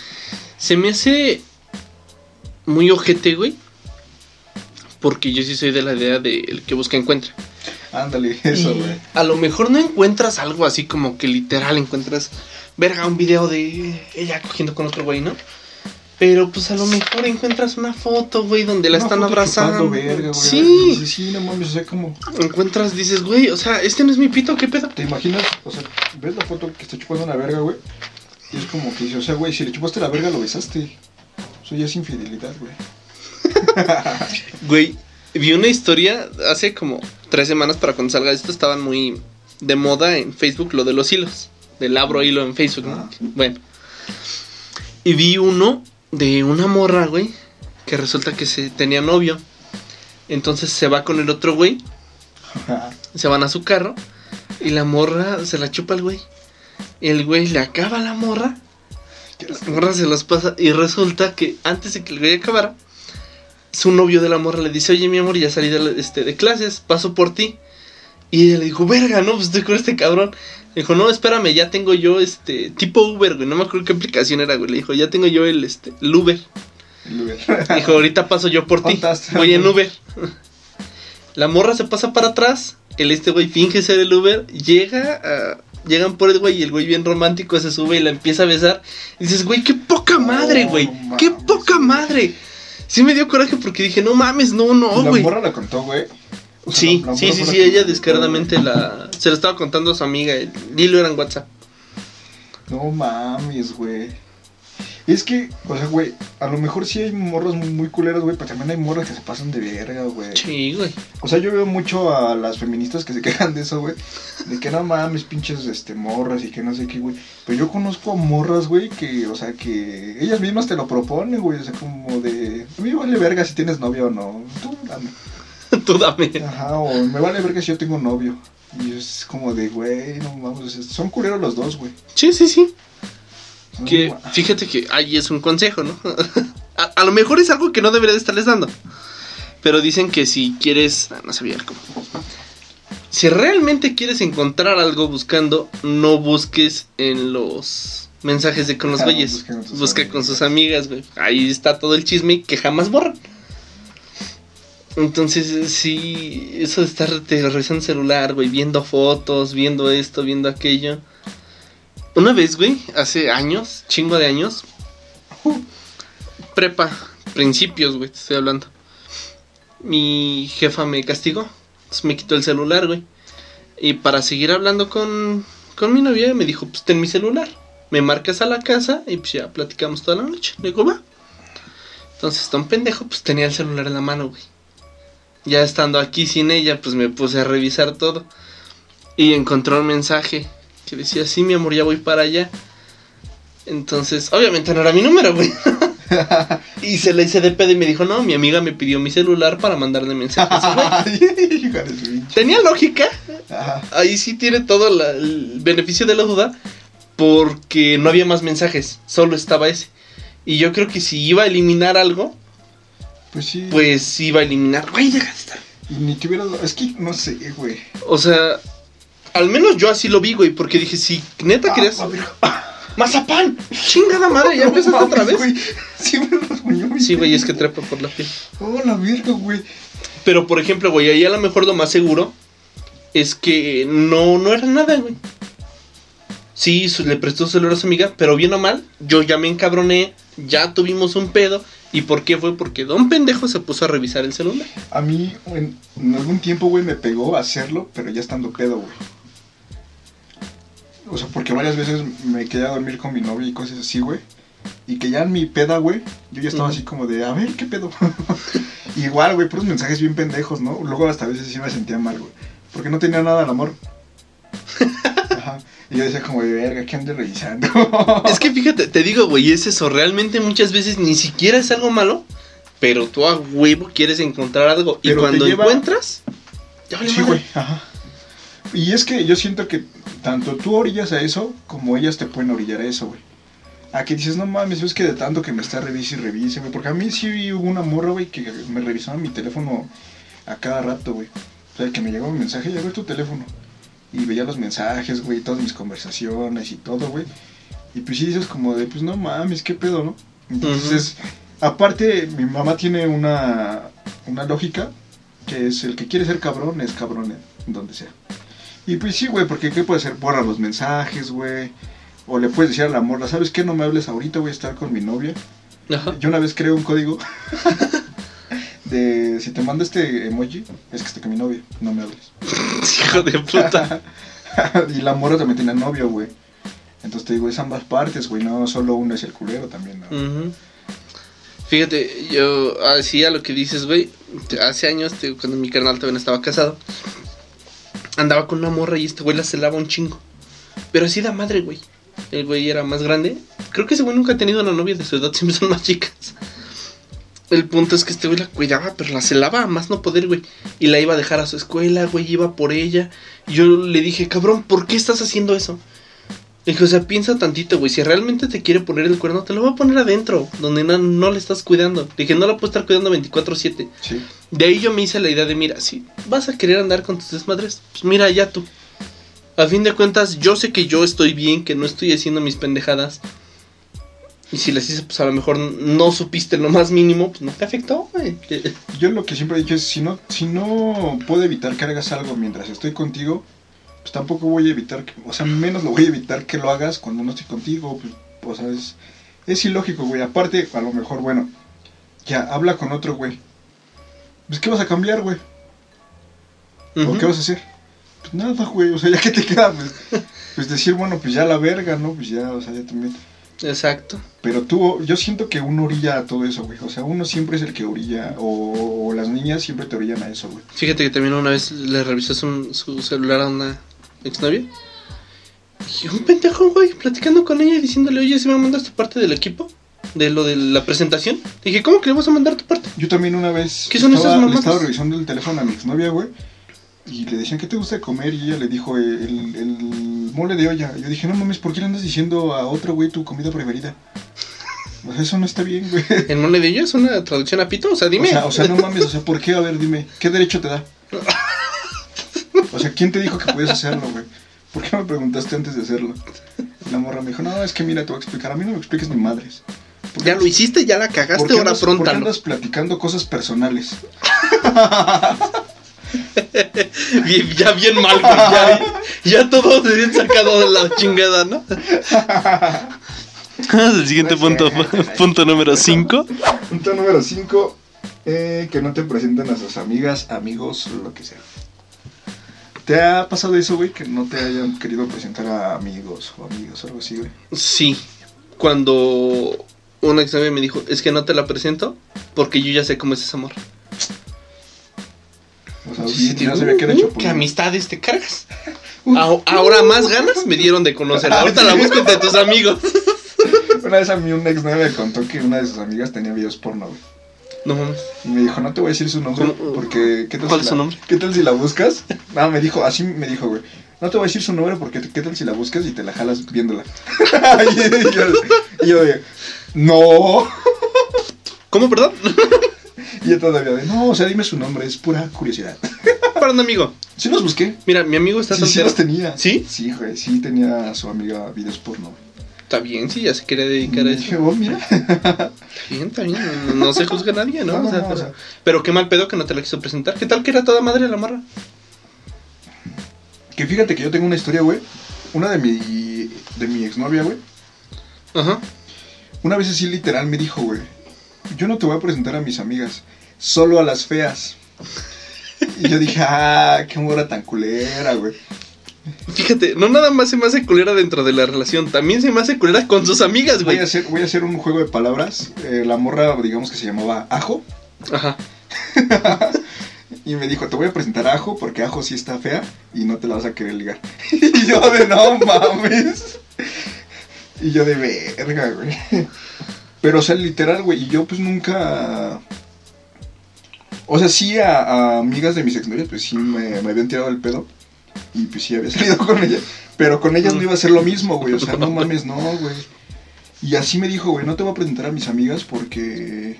Se me hace muy ojete, güey. Porque yo sí soy de la idea de el que busca encuentra. Ándale, eso, Y güey. A lo mejor no encuentras algo así como que literal encuentras, verga, un video de ella cogiendo con otro güey, ¿no? Pero pues a lo mejor encuentras una foto, güey, donde la Una están foto abrazando. verga, sí. Sí, sí, no mames, o sea, como... Encuentras, dices, güey, o sea, este no es mi pito, ¿qué pedo? ¿Te imaginas? O sea, ves la foto que está chupando una verga, güey. Y es como que dice, o sea, güey, si le chupaste la verga, lo besaste. Eso ya es infidelidad, güey. Güey, vi una historia hace como tres semanas para cuando salga esto, estaban muy de moda en Facebook lo de los hilos, del abro hilo en Facebook, ¿no? Ah. Bueno. Y vi uno de una morra, güey, que resulta que se tenía novio. Entonces se va con el otro güey, se van a su carro y la morra se la chupa al güey. El güey le acaba a la morra, la morra se las pasa y resulta que antes de que el güey acabara, su novio de la morra le dice, oye mi amor, ya salí de, este, de clases, paso por ti. Y ella le dijo, verga, no, pues estoy con este cabrón. Dijo, no, espérame, ya tengo yo este tipo Uber, güey. No me acuerdo qué aplicación era, güey. Le dijo, ya tengo yo el, este, el Uber. El Uber. Dijo, ahorita paso yo por ti. Voy en Uber. La morra se pasa para atrás. El este güey finge ser el Uber. Llega a- Llegan por el güey y el güey bien romántico se sube y la empieza a besar. Y dices, güey, qué poca madre, güey. qué poca madre. Sí me dio coraje porque dije, no mames, no, no, la güey. morra la contó, güey. O sea, Sí, la- la sí, sí, sí, la ella descaradamente la... Se lo estaba contando a su amiga. El hilo era en WhatsApp. No mames, güey. Es que, o sea, güey, a lo mejor sí hay morras muy, muy culeras, güey, pero también hay morras que se pasan de verga, güey. Sí, güey. O sea, yo veo mucho a las feministas que se quejan de eso, güey. De que no mames, pinches este, morras y que no sé qué, güey. Pero yo conozco a morras, güey, que, o sea, que ellas mismas te lo proponen, güey. O sea, como de. A mí vale verga si tienes novio o no. Tú dame. Tú dame. Ajá, o me vale verga si yo tengo novio. Y es como de, güey, no sea, son culeros los dos, güey. Sí, sí, sí. No Que fíjate que ahí es un consejo, ¿no? a, a lo mejor es algo que no debería de estarles dando. Pero dicen que si quieres. ah, No sabía cómo. Si realmente quieres encontrar algo buscando, no busques en los mensajes de con los güeyes. busca con sus amigas, güey. Ahí está todo el chisme que jamás borran. Entonces, sí, eso de estar revisando el celular, güey, viendo fotos, viendo esto, viendo aquello. Una vez, güey, hace años, chingo de años, prepa, principios, güey, te estoy hablando. Mi jefa me castigó, me quitó el celular, güey. Y para seguir hablando con, con mi novia, me dijo, pues ten mi celular. Me marcas a la casa y pues ya platicamos toda la noche. Le digo, va. Entonces, un pendejo, pues tenía el celular en la mano, güey. Ya estando aquí sin ella, pues me puse a revisar todo. Y encontró un mensaje que decía, sí, mi amor, ya voy para allá. Entonces, obviamente no era mi número, güey. y se le hice de pedo y me dijo, no, mi amiga me pidió mi celular para mandarle mensajes. Tenía lógica. Ajá. Ahí sí tiene todo la- el beneficio de la duda. Porque no había más mensajes. Solo estaba ese. Y yo creo que si iba a eliminar algo, Pues sí. pues iba a eliminar. Güey, deja de estar. Y Ni te hubieras. Es que no sé, güey. O sea, al menos yo así lo vi, güey. Porque dije, si neta querías. Ah, a ver. ¡Mazapán! ¡Chingada madre! ¿Ya No empezaste mames, otra vez? güey. Sí, me rasguñó mi Sí, güey, es que trepa por la piel. Oh, la verga, güey. Pero, por ejemplo, güey, ahí a lo mejor lo más seguro es que no, no era nada, güey. Sí, le prestó celular a su amiga, pero bien o mal, yo ya me encabroné, ya tuvimos un pedo. ¿Y por qué fue? Porque don pendejo se puso a revisar el celular. A mí, en, en algún tiempo, güey, me pegó hacerlo, pero ya estando pedo, güey. O sea, porque varias veces me quedé a dormir con mi novia y cosas así, güey. Y que ya en mi peda, güey, yo ya estaba así como de, a ver, ¿qué pedo? Igual, güey, puros mensajes bien pendejos, ¿no? Luego hasta a veces sí me sentía mal, güey. Porque no tenía nada al amor. Y yo decía como, de verga, ¿qué ande revisando? Es que fíjate, te digo, güey, es eso. Realmente muchas veces ni siquiera es algo malo, pero tú a huevo quieres encontrar algo. Y Pero cuando lleva- encuentras, ya vale Sí, güey, ajá. Y es que yo siento que tanto tú orillas a eso, como ellas te pueden orillar a eso, güey. A que dices, no mames, es que de tanto que me está revise y revise, güey. Porque a mí sí hubo una morra, güey, que me revisaba mi teléfono a cada rato, güey. O sea, que me llegaba un mensaje y a ver tu teléfono. Y veía los mensajes, güey, todas mis conversaciones y todo, güey. Y pues sí dices como de, pues no mames, qué pedo, ¿no? Entonces, aparte, mi mamá tiene una, una lógica que es el que quiere ser cabrón es cabrón en donde sea. Y pues sí, güey, porque ¿qué puede ser? Borra los mensajes, güey. O le puedes decir a la morra, ¿sabes qué? No me hables ahorita, voy a estar con mi novia. Ajá. Yo una vez creé un código de si te mando este emoji, es que estoy con mi novia, no me hables. Hijo de puta. y la morra también tiene novio, güey. Entonces te digo, es ambas partes, güey, no solo uno es el culero también, ¿no? Fíjate, yo hacía lo que dices, güey. Hace años, te- cuando mi carnal todavía no estaba casado, andaba con una morra y este güey la celaba un chingo. Pero así da madre, güey. El güey era más grande. Creo que ese güey nunca ha tenido una novia de su edad, siempre son más chicas. El punto es que este güey la cuidaba, pero la celaba a más no poder, güey. Y la iba a dejar a su escuela, güey, iba por ella. Y yo le dije, cabrón, ¿por qué estás haciendo eso? Le dije, o sea, piensa tantito, güey. Si realmente te quiere poner el cuerno, te lo va a poner adentro, donde no, no le estás cuidando. Le dije, no la puedo estar cuidando 24-7. Sí. De ahí yo me hice la idea de, mira, si vas a querer andar con tus desmadres, pues mira, ya tú. A fin de cuentas, yo sé que yo estoy bien, que no estoy haciendo mis pendejadas. Y si las hice, pues a lo mejor no supiste lo más mínimo, pues no te afectó, güey. Yo lo que siempre he dicho es, si no, si no puedo evitar que hagas algo mientras estoy contigo, pues tampoco voy a evitar, que, o sea, menos lo voy a evitar que lo hagas cuando no estoy contigo, pues, o sea, es, es ilógico, güey. Aparte, a lo mejor, bueno, ya, habla con otro, güey. Pues, ¿qué vas a cambiar, güey? ¿O qué vas a hacer? Pues nada, güey, o sea, ya que te queda, pues, pues decir, bueno, pues ya la verga, ¿no? Pues ya, o sea, ya también. Exacto. Pero tú, yo siento que uno orilla a todo eso, güey. O sea, uno siempre es el que orilla, o, o las niñas siempre te orillan a eso, güey. Fíjate que también una vez le revisó su, su celular a una exnovia. Y un pendejo, güey, platicando con ella y diciéndole, oye, si me mandas tu parte del equipo, de lo de la presentación. Dije, ¿cómo que le vas a mandar tu parte? Yo también una vez ¿Qué son estaba, esas le mamadas? estaba revisando el teléfono a mi exnovia, güey. Y le decían, ¿qué te gusta comer? Y ella le dijo, "Eh, el, el mole de olla. Yo dije, no mames, ¿por qué le andas diciendo a otro güey tu comida preferida? Sea, eso no está bien, güey. ¿El mole de ello es una traducción a pito? O sea, dime. O sea, o sea, no mames, o sea, ¿por qué? A ver, dime, ¿qué derecho te da? O sea, ¿quién te dijo que puedes hacerlo, güey? ¿Por qué me preguntaste antes de hacerlo? La morra me dijo, no, es que mira, te voy a explicar. A mí no me expliques ni madres. ¿Por qué ya lo hiciste, ya la ¿Por cagaste, ahora andas, por qué andas platicando cosas personales? Bien- ya bien mal, güey. Ya, ya todo se bien sacado de la chingada, ¿no? El siguiente punto, punto número 5. Punto número 5, que no te presenten a sus amigas, amigos, lo que sea. ¿Te ha pasado eso, güey? Que no te hayan querido presentar a amigos o amigas o algo así, güey. Sí, cuando una ex novia me dijo, es que no te la presento porque yo ya sé cómo es ese amor. O sea, Sí, no sabía que era "Uh, Chapulín. ¿Qué amistades te cargas? Ahora- más ganas me dieron de conocerla. Ahorita la busco entre tus amigos. Una vez a mí un ex novia me contó que una de sus amigas tenía videos porno, güey. No mames. Y me dijo, no te voy a decir su nombre porque... ¿qué tal ¿Cuál si es su la- nombre? ¿Qué tal si la buscas? No, me dijo, así me dijo, güey. No te voy a decir su nombre porque ¿qué tal si la buscas y te la jalas viéndola? y yo, y yo no. ¿Cómo, perdón? Y yo todavía de, no, o sea, dime su nombre, es pura curiosidad. Para un amigo. Sí los busqué. Mira, mi amigo está Sí, sí los tenía. ¿Sí? Sí, güey, sí tenía a su amiga videos porno. Está bien, sí, ya se quería dedicar a eso. dije, oh, mira. Está bien, está bien. No, no se juzga a nadie, ¿no? No, no, O pero, sea. pero qué mal pedo que no te la quiso presentar. ¿Qué tal que era toda madre la morra? Que fíjate que yo tengo una historia, güey. Una de mi, de mi exnovia, güey. Ajá. Una vez así literal me dijo, güey, yo no te voy a presentar a mis amigas, solo a las feas. Y yo dije, ah, qué mora tan culera, güey. Fíjate, no nada más se me hace culera dentro de la relación, también se me hace culera con sus amigas, Voy güey. a hacer, voy a hacer un juego de palabras. Eh, la morra, digamos que se llamaba Ajo. Ajá. Y me dijo, te voy a presentar a Ajo porque Ajo sí está fea y no te la vas a querer ligar. Y yo de no mames. Y yo de verga, güey. Pero, o sea, literal, güey, y yo pues nunca... O sea, sí a, amigas de mis exnovias, pues sí me, me habían tirado el pedo. Y pues sí había salido con ellas. Pero con ellas no iba a ser lo mismo, güey. O sea, no mames, no, güey. Y así me dijo, güey, no te voy a presentar a mis amigas porque...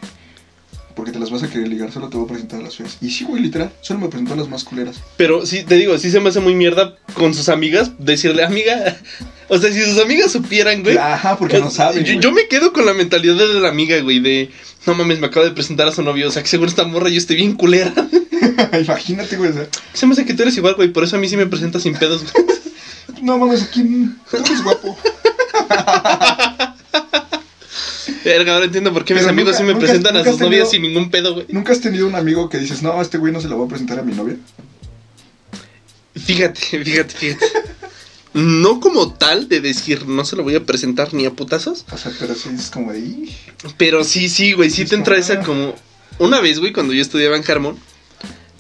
Porque te las vas a querer ligar, solo te voy a presentar a las feas. Y sí, güey, literal, solo me presentó a las más culeras. Pero sí, te digo, sí se me hace muy mierda con sus amigas decirle, amiga. O sea, si sus amigas supieran, güey. Ajá, porque no saben. Yo, me quedo con la mentalidad de la amiga, güey, de. No mames, me acabo de presentar a su novio. O sea, que seguro esta morra yo estoy bien culera. Imagínate, güey. o sea, Se me hace que tú eres igual, güey. Por eso a mí sí me presentas sin pedos, güey. no mames, aquí no eres guapo. Verga, ahora entiendo por qué mis amigos sí me presentan a sus novias sin ningún pedo, güey. ¿Nunca has tenido un amigo que dices, no, a este güey no se lo voy a presentar a mi novia? Fíjate, fíjate, fíjate. No como tal de decir, no se lo voy a presentar ni a putazos. O sea, pero sí es como. "Ih". Pero sí, sí, güey, sí te entra esa como... Una vez, güey, cuando yo estudiaba en Harmon,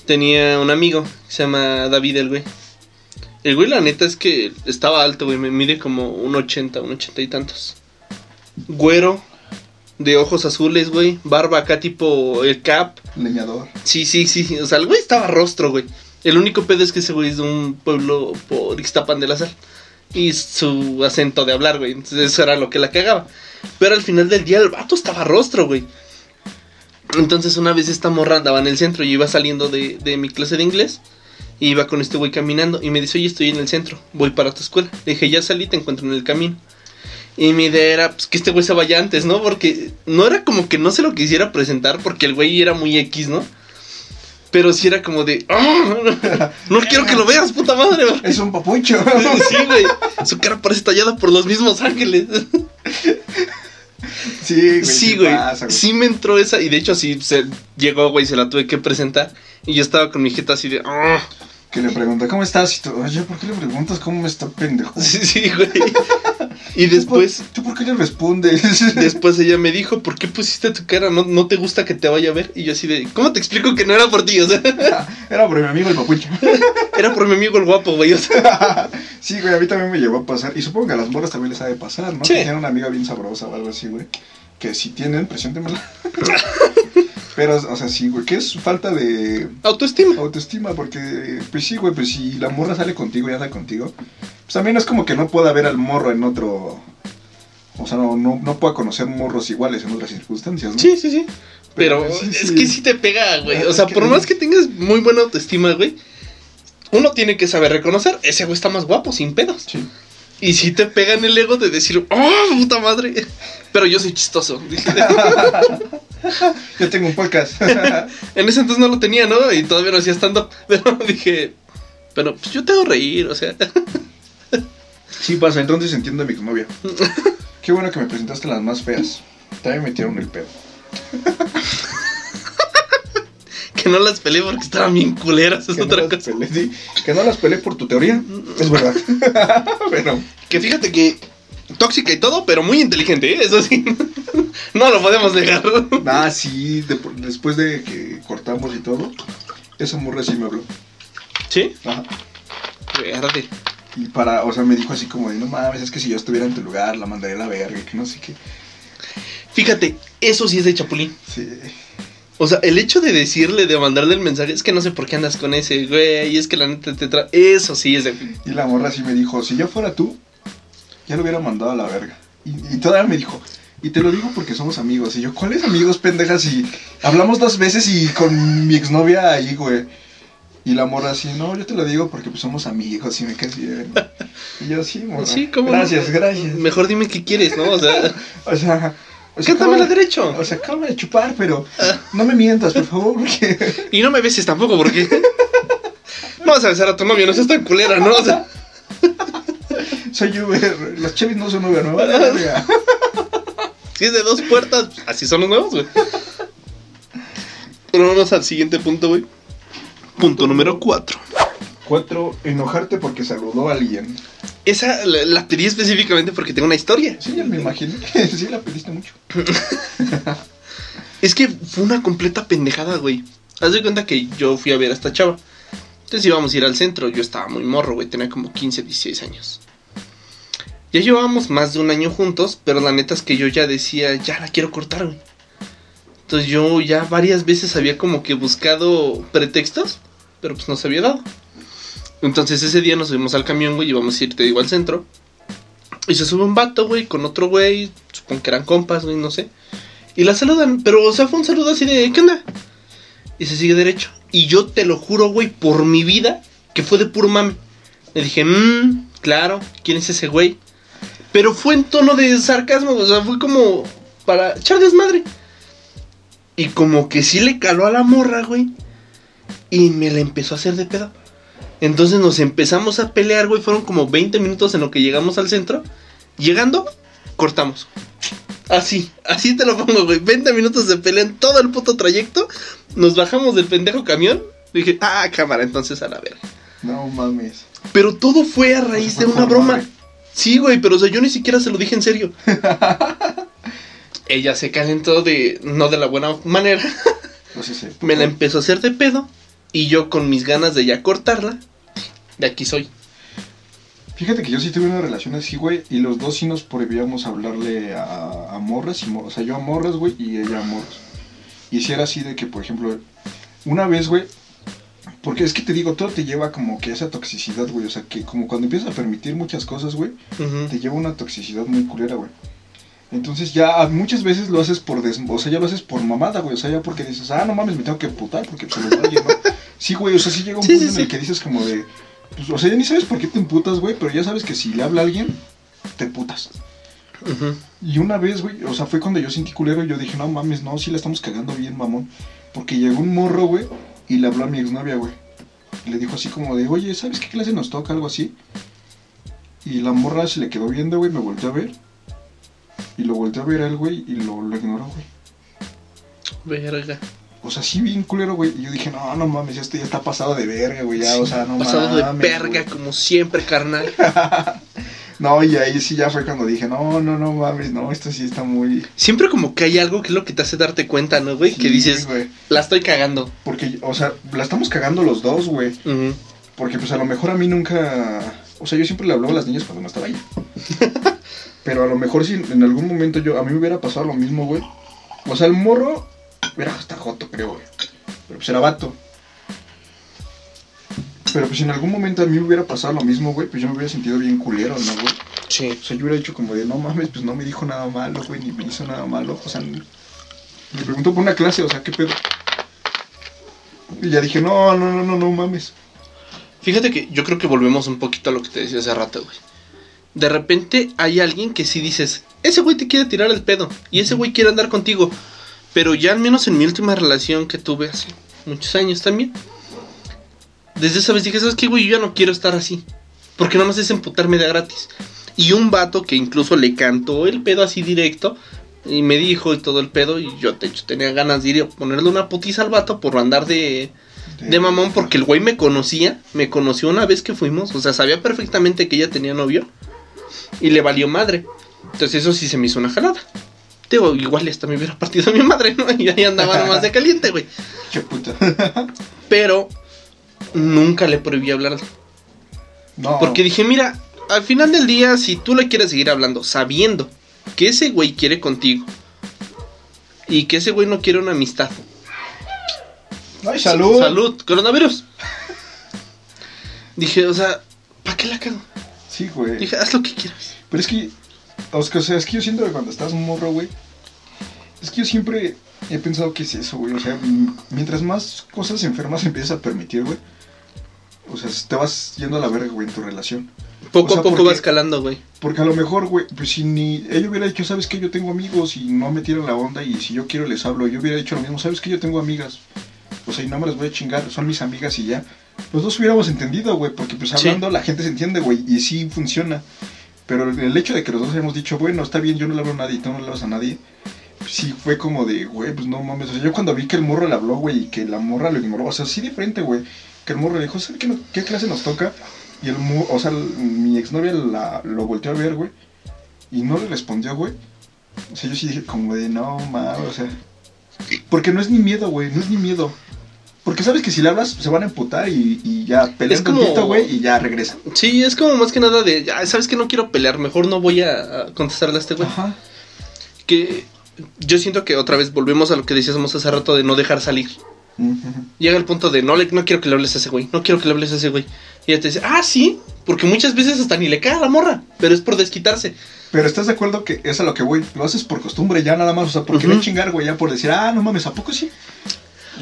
tenía un amigo, se llama David el güey. El güey, la neta, es que estaba alto, güey, me mide como un 80, un 80 y tantos. Güero, de ojos azules, güey, barba acá tipo el cap. Leñador. Sí, sí, sí, o sea, el güey estaba rostro, güey. El único pedo es que ese güey es de un pueblo por Ixtapan de la Sal. Y su acento de hablar, güey. Entonces eso era lo que la cagaba. Pero al final del día el vato estaba rostro, güey. Entonces una vez esta morra andaba en el centro y iba saliendo de, de mi clase de inglés. Y iba con este güey caminando. Y me dice, oye, estoy en el centro. Voy para tu escuela. Le dije, ya salí, te encuentro en el camino. Y mi idea era pues, que este güey se vaya antes, ¿no? Porque no era como que no se lo quisiera presentar porque el güey era muy X, ¿no? Pero sí era como de, "Ah, no quiero que lo veas, puta madre. güey". Es un papucho. Sí, güey. Su cara parece tallada por los mismos ángeles. sí, güey. Sí, güey. pasa, Sí me entró esa. Y de hecho, sí se llegó, güey, se la tuve que presentar. Y yo estaba con mi jeta así de. "Ah". Que le pregunta, ¿cómo estás? Y tú, oye, ¿por qué le preguntas cómo me está pendejo? Sí, sí, güey. Y después. ¿Tú por qué le respondes? Después ella me dijo, ¿por qué pusiste tu cara? ¿No, ¿No te gusta que te vaya a ver? Y yo así de, ¿cómo te explico que no era por ti? O sea, Era por mi amigo el papucho. era por mi amigo el guapo, güey. O sea, sí, güey, a mí también me llegó a pasar. Y supongo que a las morras también les ha de pasar, ¿no? Sí. Que tienen una amiga bien sabrosa o algo así, güey. Que si tienen, preséntemela. Pero, o sea, sí, güey, que es falta de autoestima. autoestima, porque, pues sí, güey, pues si la morra sale contigo y anda contigo, pues también es como que no pueda ver al morro en otro. O sea, no, no, no pueda conocer morros iguales en otras circunstancias, ¿no? Sí, sí, sí. Pero Pero sí, es sí. que sí te pega, güey. O Es sea, que- por más que tengas muy buena autoestima, güey, uno tiene que saber reconocer, ese güey está más guapo, sin pedos. Sí. Y sí te pega en el ego de decir, ¡oh, puta madre! Pero yo soy chistoso. Yo tengo un podcast. en ese entonces no lo tenía, ¿no? Y todavía no hacía stand-up. Pero dije, pero pues yo te hago reír, o sea. Sí pasa, entonces entiendo a mi novia. Qué bueno que me presentaste las más feas. También me metieron el pedo. que no las peleé porque estaban bien culeras, es Que no, otra las cosa. peleé, sí, que no las peleé por tu teoría. Es verdad. Pero, Que fíjate que tóxica y todo, pero muy inteligente, ¿eh? Eso sí. no lo podemos negar. ah, sí, de- después de que cortamos y todo, esa morra sí me habló. ¿Sí? Ajá. Verde. Y para, o sea, me dijo así como de, no mames, es que si yo estuviera en tu lugar, la mandaría a la verga, que no sé qué. Fíjate, eso sí es de Chapulín. Sí. O sea, el hecho de decirle, de mandarle el mensaje, es que no sé por qué andas con ese, güey, y es que la neta te trae. Eso sí es de. Y la morra sí me dijo, si yo fuera tú, ya lo hubiera mandado a la verga. Y, y todavía me dijo, y te lo digo porque somos amigos. Y yo, ¿cuáles amigos, pendejas? Y hablamos dos veces y con mi exnovia ahí, güey. Y la morra así, no, yo te lo digo porque pues somos amigos y me caes bien. Y yo, sí, morra. Sí, ¿cómo no? Gracias, gracias. Mejor dime qué quieres, ¿no? O sea, O sea... O sea, cántame la derecho. O sea, acaba de chupar, pero no me mientas, por favor, porque... Y no me beses tampoco, porque. No vas a besar a tu novio, no seas tan culera, ¿no? O sea, Soy Uber, las Chevys no son Uber, verga. si es de dos puertas, así son los nuevos, güey. Pero vamos al siguiente punto, güey. Punto número 4. Cuatro, enojarte porque saludó a alguien. Esa la, la pedí específicamente porque tengo una historia. Sí, me imaginé. Sí, la pediste mucho. Es que fue una completa pendejada, güey. Haz de cuenta que yo fui a ver a esta chava. Entonces íbamos a ir al centro. Yo estaba muy morro, güey. Tenía como 15, 16 años. Ya llevábamos más de un año juntos, pero la neta es que yo ya decía, ya la quiero cortar, güey. Entonces yo ya varias veces había como que buscado pretextos, pero pues no se había dado. Entonces ese día nos subimos al camión, güey, y íbamos a ir, te digo, al centro. Y se sube un vato, güey, con otro güey, supongo que eran compas, güey, no sé. Y la saludan, pero, o sea, fue un saludo así de, ¿qué onda? Y se sigue derecho. Y yo te lo juro, güey, por mi vida, que fue de puro mame. Le dije, mmm, claro, ¿quién es ese güey? Pero fue en tono de sarcasmo, o sea, fue como para echar desmadre. Y como que sí le caló a la morra, güey. Y me la empezó a hacer de pedo. Entonces nos empezamos a pelear, güey. Fueron como 20 minutos en lo que llegamos al centro. Llegando, cortamos. Así, así te lo pongo, güey. 20 minutos de pelea en todo el puto trayecto. Nos bajamos del pendejo camión. Dije, ah, cámara, entonces a la verga. No mames. Pero todo fue a raíz de una broma. Sí, güey, pero o sea, yo ni siquiera se lo dije en serio. Ella se calentó de. no de la buena manera. No sé si. Me la empezó a hacer de pedo. Y yo con mis ganas de ya cortarla. De aquí soy. Fíjate que yo sí tuve una relación así, güey, y los dos sí nos prohibíamos hablarle a, a morras, y mor- o sea, yo a morras, güey, y ella a morras. Y si era así de que, por ejemplo, una vez, güey, porque es que te digo, todo te lleva como que a esa toxicidad, güey, o sea, que como cuando empiezas a permitir muchas cosas, güey, te lleva a una toxicidad muy culera, güey. Entonces ya muchas veces lo haces por des... o sea, ya lo haces por mamada, güey, o sea, ya porque dices, ah, no mames, me tengo que putar porque se lo doy, ¿no? Sí, güey, o sea, sí llega un Sí, punto sí, en el que dices como de, pues, o sea, ya ni sabes por qué te emputas, güey, pero ya sabes que si le habla a alguien, te putas. Ujú. Y una vez, güey, o sea, fue cuando yo sentí culero y yo dije, no mames, no, sí la estamos cagando bien, mamón. Porque llegó un morro, güey, y le habló a mi exnovia, güey. Y le dijo así como de, oye, ¿sabes qué clase nos toca? Algo así. Y la morra se le quedó viendo, güey, me volteó a ver. Y lo volteó a ver a él, güey, y lo, lo ignoró, güey. Verga. O sea, sí bien culero, güey. Y yo dije, no, no mames, este ya está pasado de verga, güey, ya, o sea, no Pasado de mames, verga, güey. como siempre, carnal. No, y ahí sí ya fue cuando dije, no, no, no mames, no, esto sí está muy... Siempre como que hay algo que es lo que te hace darte cuenta, ¿no, güey? que dices, güey. la estoy cagando. Porque, o sea, la estamos cagando los dos, güey. Porque pues a lo mejor a mí nunca... O sea, yo siempre le hablaba a las niñas cuando no estaba ahí. Pero a lo mejor si en algún momento yo... A mí me hubiera pasado lo mismo, güey. O sea, el morro... Era hasta joto, creo, güey. Pero pues era vato. Pero pues si en algún momento a mí me hubiera pasado lo mismo, güey, pues yo me hubiera sentido bien culero, ¿no, güey? Sí. O sea, yo hubiera dicho como de, no mames, pues no me dijo nada malo, güey, ni me hizo nada malo. O sea, me preguntó por una clase, o sea, ¿qué pedo? Y ya dije, no, no, no, no, no mames. Fíjate que yo creo que volvemos un poquito a lo que te decía hace rato, güey. De repente hay alguien que sí dices, ese güey te quiere tirar el pedo y ese güey quiere andar contigo. Pero ya al menos en mi última relación que tuve hace muchos años también. Desde esa vez dije, ¿sabes qué, güey? Yo ya no quiero estar así. Porque nada más es emputarme de gratis. Y un vato que incluso le cantó el pedo así directo. Y me dijo y todo el pedo. Y yo, de hecho, tenía ganas de ir a ponerle una putiza al vato por andar de, de mamón porque el güey me conocía, me conoció una vez que fuimos, o sea, sabía perfectamente que ella tenía novio y le valió madre. Entonces eso sí se me hizo una jalada. Digo, igual hasta me hubiera partido mi madre, ¿no? Y ahí andaba nomás de caliente, güey. Qué puta. Pero nunca le prohibí hablar. no. Porque dije, mira, al final del día, si tú le quieres seguir hablando sabiendo que ese güey quiere contigo y que ese güey no quiere una amistad. Ay, salud. Salud, coronavirus. Dije, o sea, ¿para qué la cago? Sí, güey. Dije, haz lo que quieras. Pero es que, o sea, es que yo siento que cuando estás morro, güey, es que yo siempre he pensado que es eso, güey. O sea, mientras más cosas enfermas empiezas a permitir, güey, o sea, te vas yendo a la verga, güey, en tu relación. Poco O sea, a poco porque- va escalando, güey. Porque a lo mejor, güey, pues si ni ella hubiera dicho, sabes que yo tengo amigos y no me tiran la onda y si yo quiero les hablo, yo hubiera dicho lo mismo, sabes que yo tengo amigas, o sea, y no me las voy a chingar, son mis amigas y ya. Los dos hubiéramos entendido, güey, porque pues Sí. hablando la gente se entiende, güey, y sí funciona. Pero el hecho de que los dos hayamos dicho, bueno, está bien, yo no le hablo a nadie, tú no le hablas a nadie, sí fue como de, güey, pues no mames. O sea, yo cuando vi que el morro le habló, güey, y que la morra lo ignoró, o sea, sí de frente, güey, que el morro le dijo, ¿sabes qué clase nos toca? Y el morro, o sea, el- mi exnovia la, lo volteó a ver, güey, y no le respondió, güey. O sea, yo sí dije como de, no mames, o sea, porque no es ni miedo, güey, no es ni miedo. Porque sabes que si le hablas, se van a emputar y, y ya pelean como- tantito, güey, y ya regresan. Sí, es como más que nada de, "Ah, sabes que no quiero pelear, mejor no voy a contestarle a este güey. Ajá. Que yo siento que otra vez volvemos a lo que decíamos hace rato de no dejar salir. Ujú. Llega el punto de no, le, no quiero que le hables a ese güey, no quiero que le hables a ese güey. Y ella te dice, ah, sí, porque muchas veces hasta ni le cae a la morra, pero es por desquitarse. Pero estás de acuerdo que es a lo que voy. Lo haces por costumbre ya nada más. O sea, por querer Ujú. chingar, güey, ya por decir, ah, no mames, ¿a poco sí?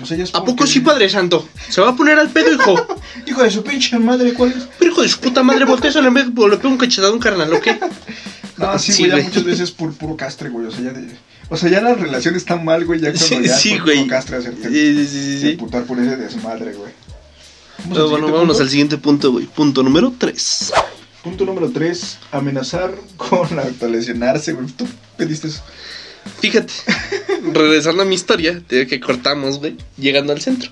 O sea, ya es ¿A poco sí, Padre Santo? Se va a poner al pedo, hijo. Hijo de su pinche madre, ¿cuál es? Pero hijo de su puta madre, voltea eso, le, me- le pego un cachetado a un carnal, ¿o qué? No, sí, Sí, güey, ya muchas veces por puro castre, güey. O sea, ya de- O sea, ya la relación está mal, güey, ya cuando Sí, ya sí, por güey. puro castre hacerte Sí, sí, sí, sí. emputar por ese desmadre, güey. Pero bueno, vámonos punto. al siguiente punto, güey. Punto número 3. Punto número 3, amenazar con autolesionarse, güey. Tú pediste eso. Fíjate, regresando a mi historia, digo que cortamos, güey, llegando al centro.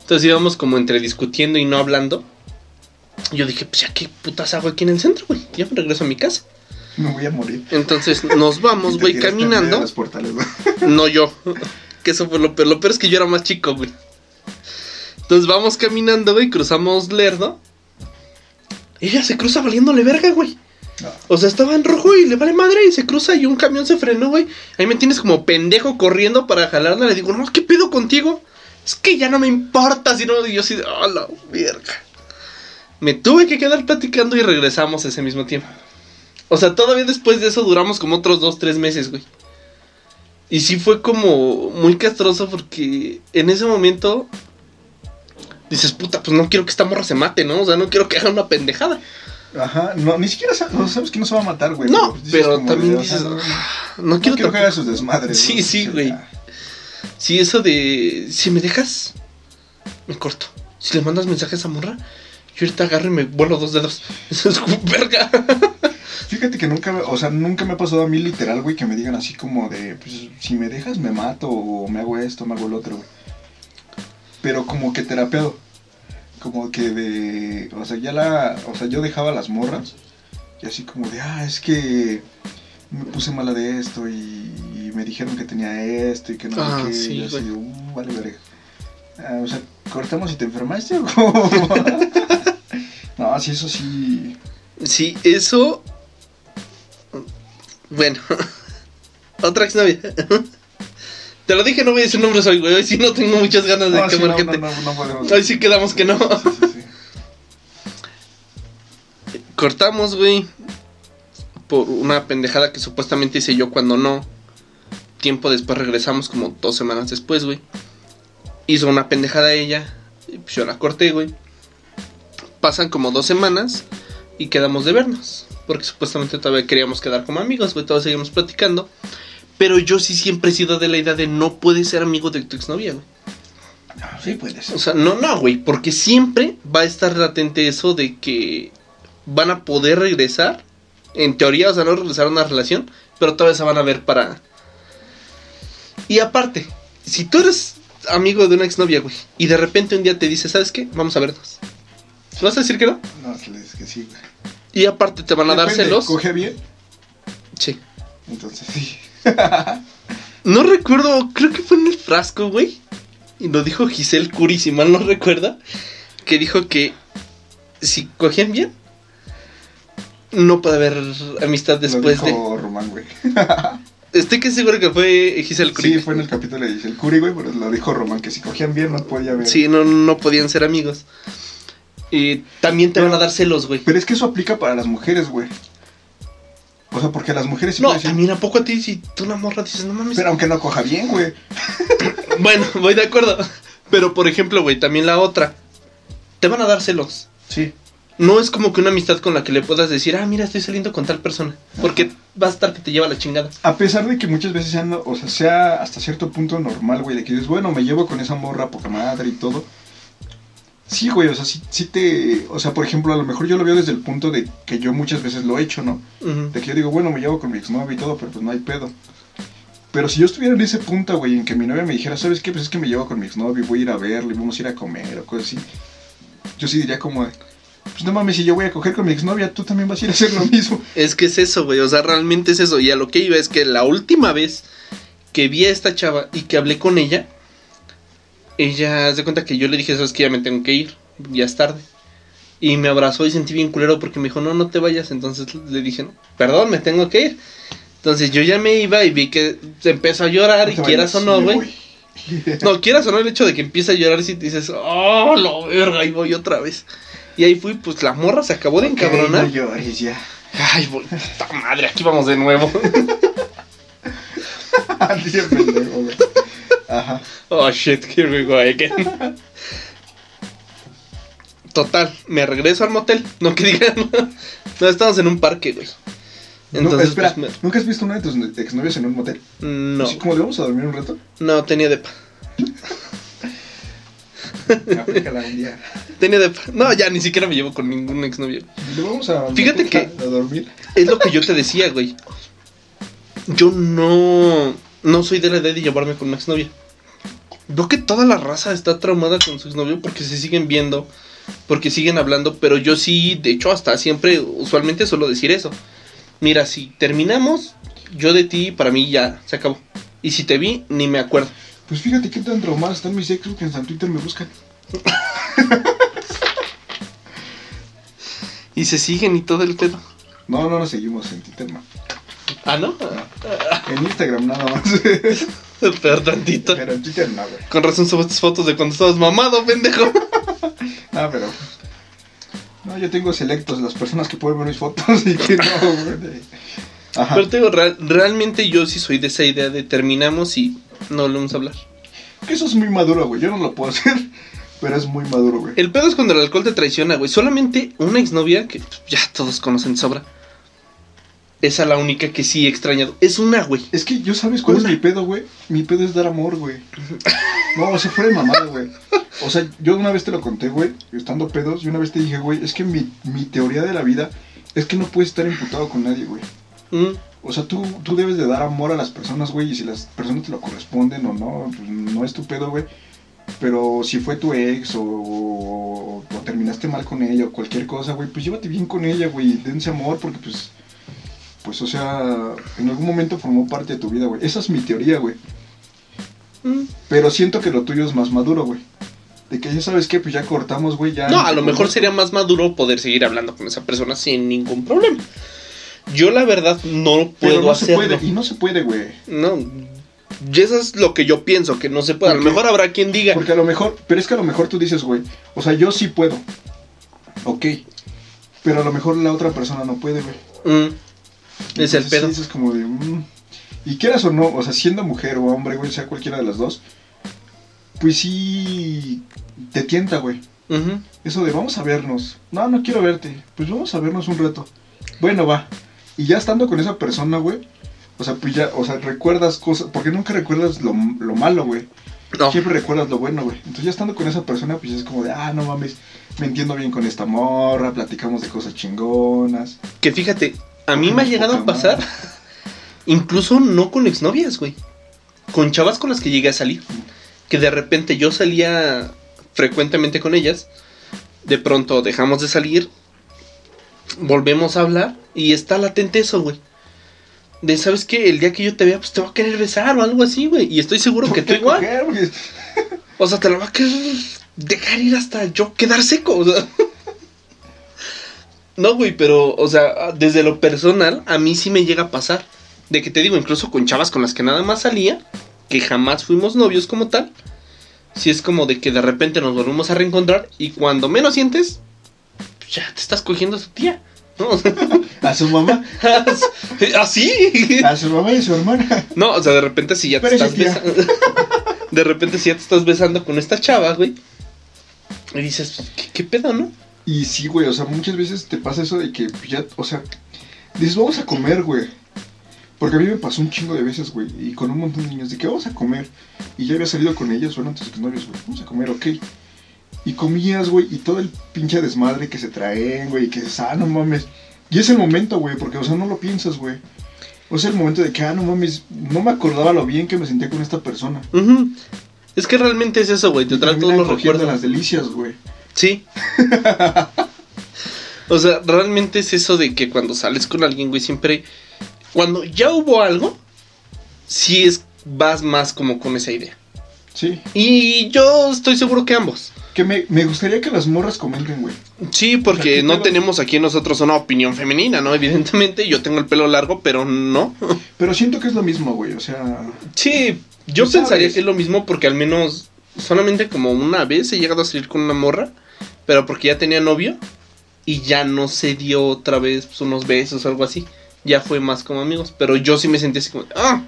Entonces íbamos como entre discutiendo y no hablando. Yo dije, pues ya qué putas hago aquí en el centro, güey. Ya me regreso a mi casa. Me voy a morir. Entonces nos vamos, güey, caminando. los portales, güey. No yo. Que eso fue lo peor. Lo peor es que yo era más chico, güey. Entonces vamos caminando, güey, cruzamos Lerdo. Ella se cruza valiéndole verga, güey. O sea, estaba en rojo y le vale madre y se cruza y un camión se frenó, güey. Ahí me tienes como pendejo corriendo para jalarla. Le digo, no, ¿qué pedo contigo? Es que ya no me importa, si no, yo de, oh, la verga. Me tuve que quedar platicando y regresamos ese mismo tiempo. O sea, todavía después de eso duramos como otros dos, tres meses, güey. Y sí fue como muy castroso porque en ese momento dices, puta, pues no quiero que esta morra se mate, ¿no? O sea, no quiero que haga una pendejada. Ajá, no, ni siquiera sa- no, sabes que no se va a matar, güey. No, pero también de, o sea, dices, no, "Ah, no, quiero, quiero que tampoco". haga sus desmadres. Sí, sí, O güey. Sí, eso de, si me dejas, me corto. Si le mandas mensajes a morra, yo ahorita agarro y me vuelo dos dedos. Eso es como verga. Fíjate que nunca, o sea, nunca me ha pasado a mí literal, güey, que me digan así como de, pues, si me dejas me mato o me hago esto, me hago el otro, güey. Pero como que terapeado. Como que de, o sea, ya la, o sea, yo dejaba las morras y así como de, ah, es que me puse mala de esto y, y me dijeron que tenía esto y que no Ah, sé qué. sí, y así, uh, vale, verga. Ah, o sea, cortamos y te enfermaste o no, sí, eso sí. Sí, eso. Bueno, otra exnovia. Te lo dije, no voy a decir nombres hoy, güey. Hoy sí no tengo muchas ganas de sí, quemar no, gente. no, no. Hoy sí quedamos que no. Sí, sí, sí. Cortamos, güey. Por una pendejada que supuestamente hice yo cuando no. Tiempo después regresamos, como dos semanas después, güey. Hizo una pendejada ella. Y pues yo la corté, güey. Pasan como dos semanas y quedamos de vernos. Porque supuestamente todavía queríamos quedar como amigos, güey. Todos seguimos platicando. Pero yo sí siempre he sido de la idea de no puedes ser amigo de tu exnovia, güey. No, sí puede ser. O sea, no, no, güey, porque siempre va a estar latente eso de que van a poder regresar. En teoría, o sea, no regresar a una relación, pero todavía se van a ver para. Y aparte, si tú eres amigo de una exnovia, güey, y de repente un día te dice, ¿sabes qué? Vamos a vernos. ¿Le ¿Vas a decir que no? No, dice que sí, güey. Y aparte te van a dar celos. ¿Coge bien? Sí. Entonces sí. No recuerdo, creo que fue en el frasco, güey. Y lo dijo Giselle Curi, si mal no recuerda. Que dijo que si cogían bien, no puede haber amistad después Lo de. dijo Román, güey. Estoy que seguro que fue Giselle Curi. Sí, fue en el capítulo de el Curi, güey, pero lo dijo Román, que si cogían bien no podía haber. Sí, no, no podían ser amigos. Y también te van a dar celos, güey. Pero es que eso aplica para las mujeres, güey. O sea, porque las mujeres No, decir, también a poco a ti si tú una morra dices, no mames. Pero aunque no coja bien, güey. Bueno, voy de acuerdo. Pero por ejemplo, güey, también la otra. Te van a dar celos. Sí. No es como que una amistad con la que le puedas decir, ah, mira, estoy saliendo con tal persona. Porque va a estar que te lleva la chingada. A pesar de que muchas veces sean, o sea, sea hasta cierto punto normal, güey, de que dices, bueno, me llevo con esa morra poca madre y todo. Sí, güey, o sea, sí, sí te... O sea, por ejemplo, a lo mejor yo lo veo desde el punto de que yo muchas veces lo he hecho, ¿no? Ujú. De que yo digo, bueno, me llevo con mi exnovia y todo, pero pues no hay pedo. Pero si yo estuviera en ese punto, güey, en que mi novia me dijera, ¿sabes qué? Pues es que me llevo con mi exnovia y voy a ir a verle, y vamos a ir a comer o cosas así. Yo sí diría como, pues no mames, si yo voy a coger con mi exnovia, tú también vas a ir a hacer lo mismo. Es que es eso, güey. O sea, realmente es eso. Y a lo que iba es que la última vez que vi a esta chava y que hablé con ella, ella se cuenta que yo le dije, sabes que ya me tengo que ir, ya es tarde. Y me abrazó y sentí bien culero porque me dijo, no, no te vayas. Entonces le dije, no, perdón, me tengo que ir. Entonces yo ya me iba y vi que se empezó a llorar y quieras o no, güey. No, quieras o no, el hecho de que empieza a llorar si te dices, oh, lo verga, y voy otra vez. Y ahí fui, pues la morra se acabó de encabronar. no llores ya. Ay, voy, madre, aquí vamos de nuevo. Ajá. Oh shit, here we go again. Total, me regreso al motel. No que digan. No, estamos en un parque, güey. no, Entonces, espera, pues, ¿nunca has visto una de tus exnovias en un motel? no, Así como le vamos a dormir un rato. no, tenía depa. Aplícala un día. Tenía depa. No, ya ni siquiera me llevo con ningún exnovio. Le vamos a. Fíjate que- A dormir. Es lo que yo te decía, güey. Yo no. No soy de la idea de llevarme con una exnovia. Veo que toda la raza está traumada con su exnovio porque se siguen viendo, porque siguen hablando, pero yo sí, de hecho, hasta siempre, usualmente suelo decir eso. Mira, si terminamos, yo de ti, para mí ya se acabó. Y si te vi, ni me acuerdo. Pues fíjate qué tan traumadas están mis ex que en Twitter me buscan. Y se siguen y todo el pedo. No, no nos seguimos en Twitter, no. Ah, ¿no? En Instagram nada más. Pero tantito. pero en Twitter no, güey. Con razón subes fotos de cuando estabas mamado, pendejo. Ah, pero. No, yo tengo selectos las personas que pueden ver mis fotos y que no, güey. Ajá. Pero te digo, real- realmente yo sí soy de esa idea de terminamos y no volvemos a hablar. Que eso es muy maduro, güey. Yo no lo puedo hacer, pero es muy maduro, güey. El pedo es cuando el alcohol te traiciona, güey. Solamente una exnovia, que ya todos conocen sobra. Esa la única que sí he extrañado. Es una, güey. Es que yo sabes cuál Una. es mi pedo, güey. Mi pedo es dar amor, güey. No, o sea, fuera de mamada, güey. O sea, yo una vez te lo conté, güey, estando pedos, y una vez te dije, güey, es que mi, mi teoría de la vida es que no puedes estar imputado con nadie, güey. Mm, O sea, tú, tú debes de dar amor a las personas, güey, y si las personas te lo corresponden o no, pues no es tu pedo, güey. Pero si fue tu ex o, o- o terminaste mal con ella o cualquier cosa, güey, pues llévate bien con ella, güey, dense amor porque pues, pues, o sea, en algún momento formó parte de tu vida, güey. Esa es mi teoría, güey. mm. Pero siento que lo tuyo es más maduro, güey. De que ya sabes que, pues ya cortamos, güey, ya... No, a lo mejor sería más maduro poder seguir hablando con esa persona sin ningún problema. Yo la verdad no Pero puedo no se hacerlo. puede, y no se puede, güey. No. Y eso es lo que yo pienso, que no se puede. A lo mejor habrá quien diga. Porque a lo mejor, pero es que a lo mejor tú dices, güey, o sea, yo sí puedo. Ok. Pero a lo mejor la otra persona no puede, güey. mm, es el pedo. sí, es como de. mm. Y quieras o no, o sea, siendo mujer o hombre, güey, sea cualquiera de las dos, pues sí. Te tienta, güey. Eso de vamos a vernos. No, no quiero verte. Pues vamos a vernos un rato. Bueno, va. Y ya estando con esa persona, güey. O sea, pues ya, o sea, recuerdas cosas. Porque nunca recuerdas lo, lo malo, güey. No. Siempre recuerdas lo bueno, güey. Entonces ya estando con esa persona, pues es como de, ah, no mames, me entiendo bien con esta morra, platicamos de cosas chingonas. Que fíjate, a mí me ha llegado a pasar, incluso no con exnovias, güey. Con chavas con las que llegué a salir. Que de repente yo salía frecuentemente con ellas. De pronto dejamos de salir. Volvemos a hablar. Y está latente eso, güey. De, ¿sabes qué? El día que yo te vea, pues te va a querer besar o algo así, güey. Y estoy seguro que ¿Por tú igual. coger? O sea, te la va a querer dejar ir hasta yo quedar seco. O sea. No, güey, pero, o sea, desde lo personal, a mí sí me llega a pasar. De que te digo, incluso con chavas con las que nada más salía, que jamás fuimos novios como tal. Si es como de que de repente nos volvemos a reencontrar y cuando menos sientes, ya te estás cogiendo a su tía. ¿no? A su mamá, ¿Así? a su mamá y a su hermana. No, o sea, de repente si ya te Pero estás besando. De repente si ya te estás besando con esta chava, güey. Y dices, ¿qué, qué pedo, no? Y sí, güey, o sea, muchas veces te pasa eso de que ya, o sea, dices, vamos a comer, güey. Porque a mí me pasó un chingo de veces, güey, y con un montón de niños, de que vamos a comer. Y ya había salido con ellos, bueno, antes que novios, güey, vamos a comer, ok. Y comías, güey, y todo el pinche desmadre que se traen, güey, y que dices, ah, no mames. Y es el momento, güey, porque, o sea, no lo piensas, güey. O sea, el momento de que, ah, no mames, no me acordaba lo bien que me sentía con esta persona. Es que realmente es eso, güey. Te Y trae todos los recuerdos. las delicias, güey. Sí. o sea, realmente es eso de que cuando sales con alguien, güey, siempre. Cuando ya hubo algo, sí es. Vas más como con esa idea. Sí. Y yo estoy seguro que ambos. Que me, me gustaría que las morras comenten, güey. Sí, O sea, porque ¿qué no tenemos aquí nosotros una opinión femenina, ¿no? Evidentemente, yo tengo el pelo largo, pero no. Pero siento que es lo mismo, güey. O sea, Sí, yo pensaría sabes. que es lo mismo porque al menos solamente como una vez he llegado a salir con una morra, pero porque ya tenía novio y ya no se dio otra vez pues, unos besos o algo así. Ya fue más como amigos, pero yo sí me sentí así como, ah,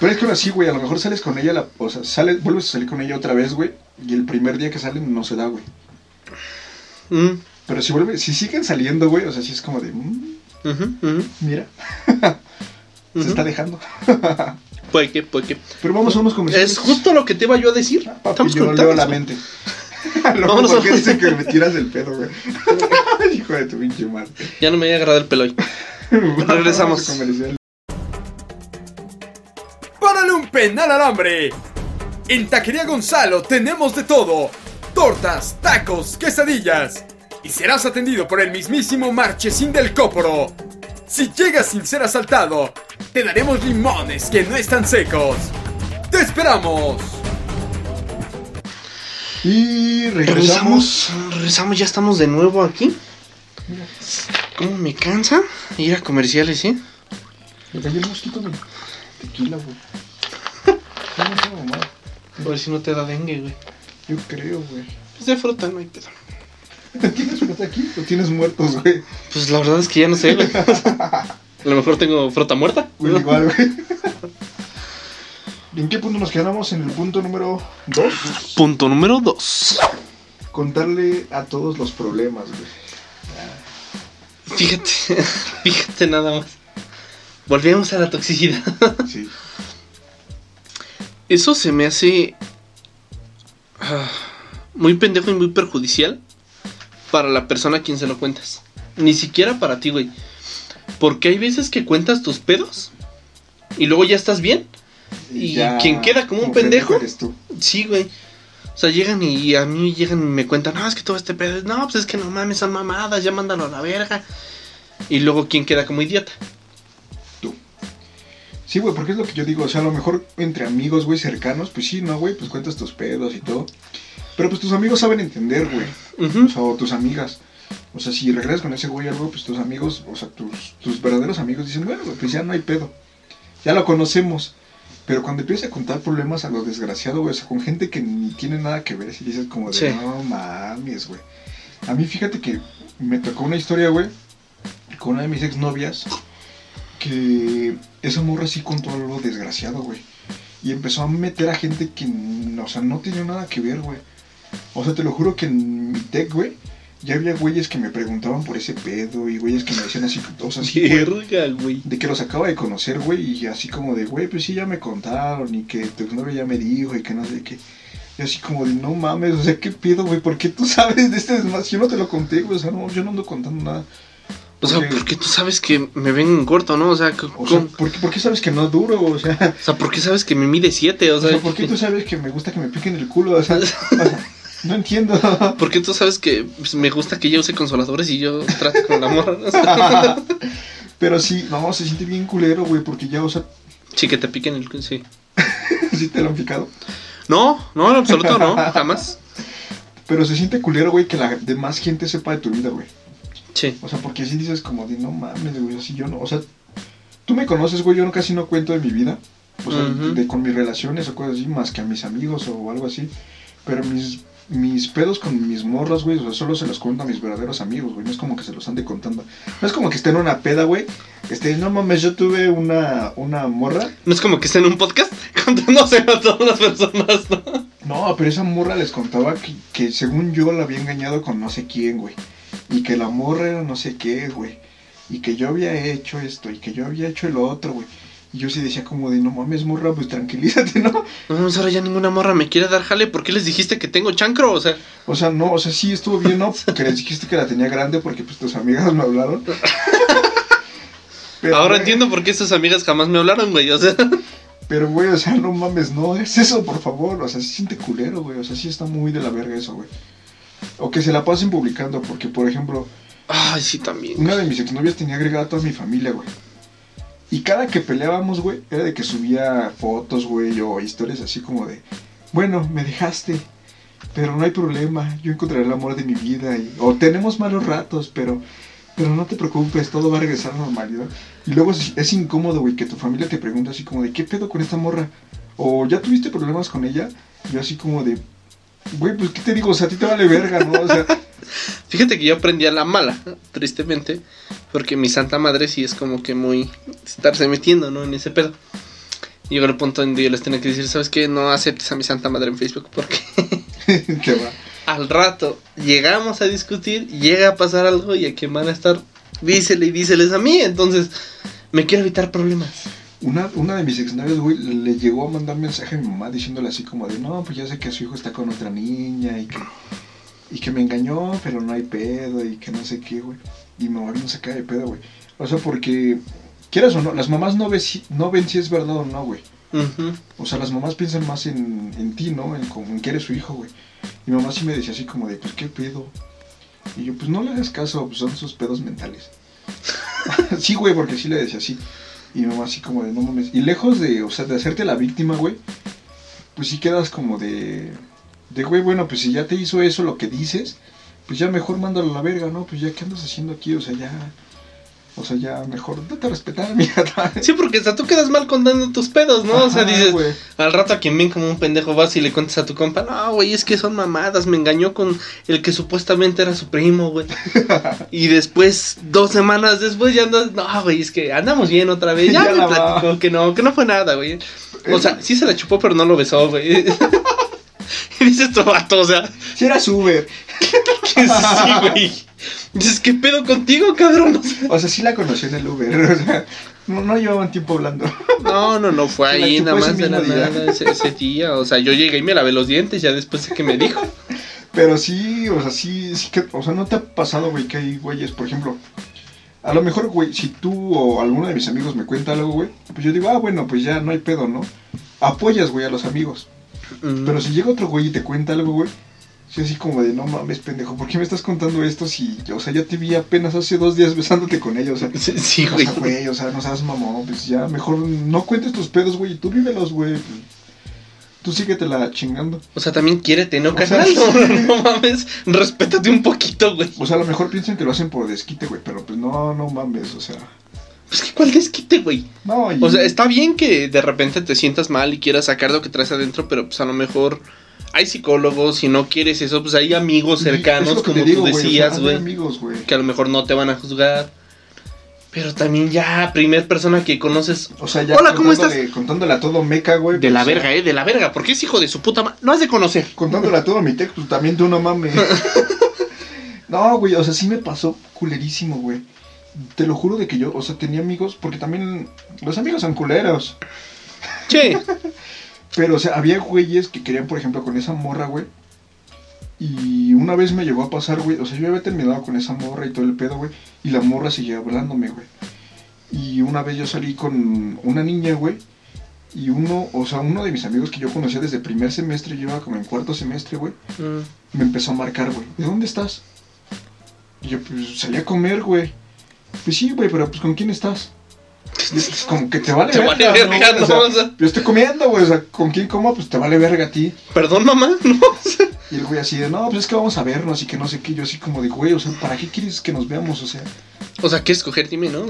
pero es que ahora sí, güey. A lo mejor sales con ella, la, o sea, sales, vuelves a salir con ella otra vez, güey. Y el primer día que salen no se da, güey. mm, Pero si vuelve, si siguen saliendo, güey, o sea, sí es como de, mm, mira, se está dejando. Puede que, puede que. Pero vamos a unos comerciales. Es justo lo que te iba yo a decir. Ah, Papi, Estamos yo no leo la mente. Vámonos ¿por qué a- dicen que me tiras el pedo, güey? Hijo de tu pinche madre. Ya no me había agarrado el pelo hoy. Regresamos. A. ¡Párale un penal al hambre! En Taquería Gonzalo tenemos de todo: tortas, tacos, quesadillas. Y serás atendido por el mismísimo Marchesín del Cóporo. Si llegas sin ser asaltado, te daremos limones que no están secos. ¡Te esperamos! Y regresamos. Regresamos, regresamos, ya estamos de nuevo aquí. ¿Cómo me cansa ir a comerciales, eh? Me cayó el mosquito de tequila, güey. A ver si no te da dengue, güey. Yo creo, güey. Pues de fruta no hay pedo. ¿Tienes fruta aquí o tienes muertos, güey? Pues la verdad es que ya no sé, güey. A lo mejor tengo fruta muerta. Güey, igual, güey. ¿En qué punto nos quedamos? En el punto número 2. Punto número 2. Contarle a todos los problemas, güey. Fíjate, fíjate nada más. Volvemos a la toxicidad. Sí. Eso se me hace ah, muy pendejo y muy perjudicial para la persona a quien se lo cuentas. Ni siquiera para ti, güey. Porque hay veces que cuentas tus pedos y luego ya estás bien. ¿Y quién queda como un pendejo? eres tú. Sí, güey. O sea, llegan y a mí llegan y me cuentan, no, es que todo este pedo, no, pues es que no mames, son mamadas, ya mándalo a la verga. Y luego, ¿quién queda como idiota? Sí, güey, porque es lo que yo digo. O sea, a lo mejor entre amigos, güey, cercanos, pues sí, ¿no, güey? Pues cuentas tus pedos y todo. Pero pues tus amigos saben entender, güey. O sea, o tus amigas. O sea, si regresas con ese güey algo, pues tus amigos, o sea, tus, tus verdaderos amigos dicen, bueno, pues ya no hay pedo. Ya lo conocemos. Pero cuando empiezas a contar problemas a lo desgraciado, güey, o sea, con gente que ni tiene nada que ver, si dices como de, Sí. no mames, güey. A mí fíjate que me tocó una historia, güey, con una de mis exnovias, que esa morra sí contó algo desgraciado, güey. Y empezó a meter a gente que, o sea, no tenía nada que ver, güey. O sea, te lo juro que en mi tech, güey, ya había güeyes que me preguntaban por ese pedo y güeyes que me decían así, o sea, sí, güey, de que los acaba de conocer, güey, y así como de, güey, pues sí, ya me contaron y que tu novia ya me dijo y que no sé qué. Y así como de, no mames, o sea, ¿qué pedo, güey? ¿Por qué tú sabes de este desmadre? Yo no te lo conté, güey, o sea, no, yo no ando contando nada. O sea, Porque- porque tú sabes que me ven en corto, ¿no? O sea, O sea. ¿por qué, por qué sabes que no duro? O sea, o sea, ¿por qué sabes que me mide 7? O o sea, sea, ¿por qué tú sabes que me gusta que me piquen el culo? O sea, o sea, no entiendo. ¿por qué tú sabes que pues, me gusta que ella use consoladores y yo trate con? O sea, Pero sí, no, se siente bien culero, güey, porque ya, o sea, sí, que te piquen el... Sí. sí te lo han picado. No, no, en absoluto no, jamás. Pero se siente culero, güey, que la demás gente sepa de tu vida, güey. Sí. O sea, porque si dices como de, no mames, güey, así yo no, o sea, tú me conoces, güey, yo no, casi no cuento de mi vida. O sea, Ujú. de, con mis relaciones o cosas así, más que a mis amigos o algo así. Pero mis, mis pedos con mis morras, güey, o sea, solo se los cuento a mis verdaderos amigos, güey. No es como que se los ande contando. No es como que esté en una peda, güey. Este, no mames, yo tuve una, una morra. No es como que esté en un podcast contándose a todas las personas, ¿no? No, pero esa morra les contaba que, que según yo la había engañado con no sé quién, güey. Y que la morra era no sé qué, güey. Y que yo había hecho esto y que yo había hecho el otro, güey. Y yo sí decía como de, no mames, morra, pues tranquilízate, ¿no? No mames, ahora ya ninguna morra me quiere dar jale. ¿Por qué les dijiste que tengo chancro? O sea, O sea, no, o sea, sí estuvo bien, ¿no? Que les dijiste que la tenía grande porque pues tus amigas me hablaron. Pero, ahora güey, entiendo por qué sus amigas jamás me hablaron, güey. O sea, Pero, güey, o sea, no mames, no es eso, por favor. O sea, se siente culero, güey. O sea, sí está muy de la verga eso, güey. O que se la pasen publicando, porque, por ejemplo, ay, sí, también. una de mis exnovias tenía agregada a toda mi familia, güey. Y cada que peleábamos, güey, era de que subía fotos, güey, o historias así como de, bueno, me dejaste, pero no hay problema, yo encontraré el amor de mi vida. Y, o tenemos malos ratos, pero, pero no te preocupes, todo va a regresar a la normalidad. Y luego es, es incómodo, güey, que tu familia te pregunte así como de, ¿qué pedo con esta morra? O ya tuviste problemas con ella. Yo así como de, güey, pues qué te digo, o sea, a ti te vale verga, ¿no? O sea, Fíjate que yo aprendí a la mala, tristemente, porque mi santa madre sí es como que muy estarse metiendo, ¿no? En ese pedo. Llegó el punto en que yo les tenía que decir, ¿sabes qué? No aceptes a mi santa madre en Facebook porque te va. al rato llegamos a discutir, llega a pasar algo y a quien van a estar, dísele y díseles a mí. Entonces, me quiero evitar problemas. Una, una de mis exnovios, güey, le llegó a mandar mensaje a mi mamá diciéndole así como de, no, pues ya sé que su hijo está con otra niña y que, y que me engañó, pero no hay pedo y que no sé qué, güey. Y mi mamá no se cae de pedo, güey. O sea, porque, quieras o no, las mamás no, ven si- no ven si es verdad o no, güey. O sea, las mamás piensan más en, en ti, ¿no? En, como en que eres su hijo, güey. Mi mamá sí me decía así como de, pues, ¿qué pedo? Y yo, pues, no le hagas caso, pues, son sus pedos mentales. sí, güey, porque sí le decía así. Y mamá así como de, no mames. Y lejos de, o sea, de hacerte la víctima, güey, pues sí quedas como de, de, güey, bueno, pues si ya te hizo eso lo que dices, pues ya mejor mándalo a la verga, ¿no? Pues ya, ¿qué andas haciendo aquí? O sea, ya... O sea, ya mejor date a respetar, mija. Sí, porque hasta tú quedas mal contando tus pedos, ¿no? o sea, dices, al rato a quien ven como un pendejo vas y le cuentas a tu compa, no, güey, es que son mamadas, me engañó con el que supuestamente era su primo, güey. y después, dos semanas después ya andas, no, güey, es que andamos bien otra vez, ya, Ya me la platicó va. que no, que no fue nada, güey. O sea, sí se la chupó, pero no lo besó, güey. y dices tu vato, o sea, Si eras Uber. que sí, güey. Dices, ¿qué pedo contigo, cabrón? O sea, sí la conocí en el Uber. O sea, no, no llevaban tiempo hablando. No, no, no, fue ahí nada más de la día. nada ese, ese día. O sea, yo llegué y me lavé los dientes ya después de que me dijo. Pero sí, o sea, sí, sí que, o sea, ¿no te ha pasado, güey, que hay güeyes, por ejemplo, a lo mejor, güey, si tú o alguno de mis amigos me cuenta algo, güey, pues yo digo, ah, bueno, pues ya no hay pedo, ¿no? Apoyas, güey, a los amigos. Mm. Pero si llega otro güey y te cuenta algo, güey, sí así como de, no mames, pendejo, ¿por qué me estás contando esto si, o sea, ya te vi apenas hace dos días besándote con ella, o sea, Sí, sí, o güey. sea, güey, o sea, no seas mamón, pues ya, mejor no cuentes tus pedos, güey, y tú vívelos, güey. pues, Tú síguetela chingando. O sea, también quiérete, ¿no, O carnal? sí. No, no mames. Respétate un poquito, güey. O sea, a lo mejor piensan que lo hacen por desquite, güey, pero pues no, no mames, o sea. Pues que cuál desquite, güey. No, y- O sea, está bien que de repente te sientas mal y quieras sacar lo que traes adentro, pero pues a lo mejor hay psicólogos, si no quieres eso, pues hay amigos cercanos, como digo, tú güey, o sea, decías, güey. güey. que a lo mejor no te van a juzgar. Pero también ya, primer persona que conoces O sea, ya Hola, ¿cómo contándole, contándole a todo meca, güey. de pues, la o sea, verga, eh, de la verga, porque es hijo de su puta madre. No has de conocer. Contándole a todo mi texto, pues también tú no mames. no, güey, o sea, sí me pasó culerísimo, güey. Te lo juro de que yo, o sea, tenía amigos, porque también los amigos son culeros. Che, Pero, o sea, había güeyes que querían, por ejemplo, con esa morra, güey. Y una vez me llegó a pasar, güey. O sea, yo había terminado con esa morra y todo el pedo, güey. Y la morra seguía hablándome, güey. Y una vez yo salí con una niña, güey. Y uno, o sea, uno de mis amigos que yo conocía desde primer semestre, yo iba como en cuarto semestre, güey. Mm, Me empezó a marcar, güey. ¿De dónde estás? Y yo, pues, salí a comer, güey. Pues sí, güey, pero pues, ¿con quién estás? Es como que te vale Te verga, vale ¿no, verga? ¿no? O sea, O sea- yo estoy comiendo, güey. O sea, ¿con quién como? Pues te vale verga a ti. Perdón, mamá. No. Y el güey así de, no, pues es que vamos a vernos y que no sé qué. Yo así como de, güey, o sea, ¿para qué quieres que nos veamos? O sea, O sea, ¿qué escoger? Dime, ¿no?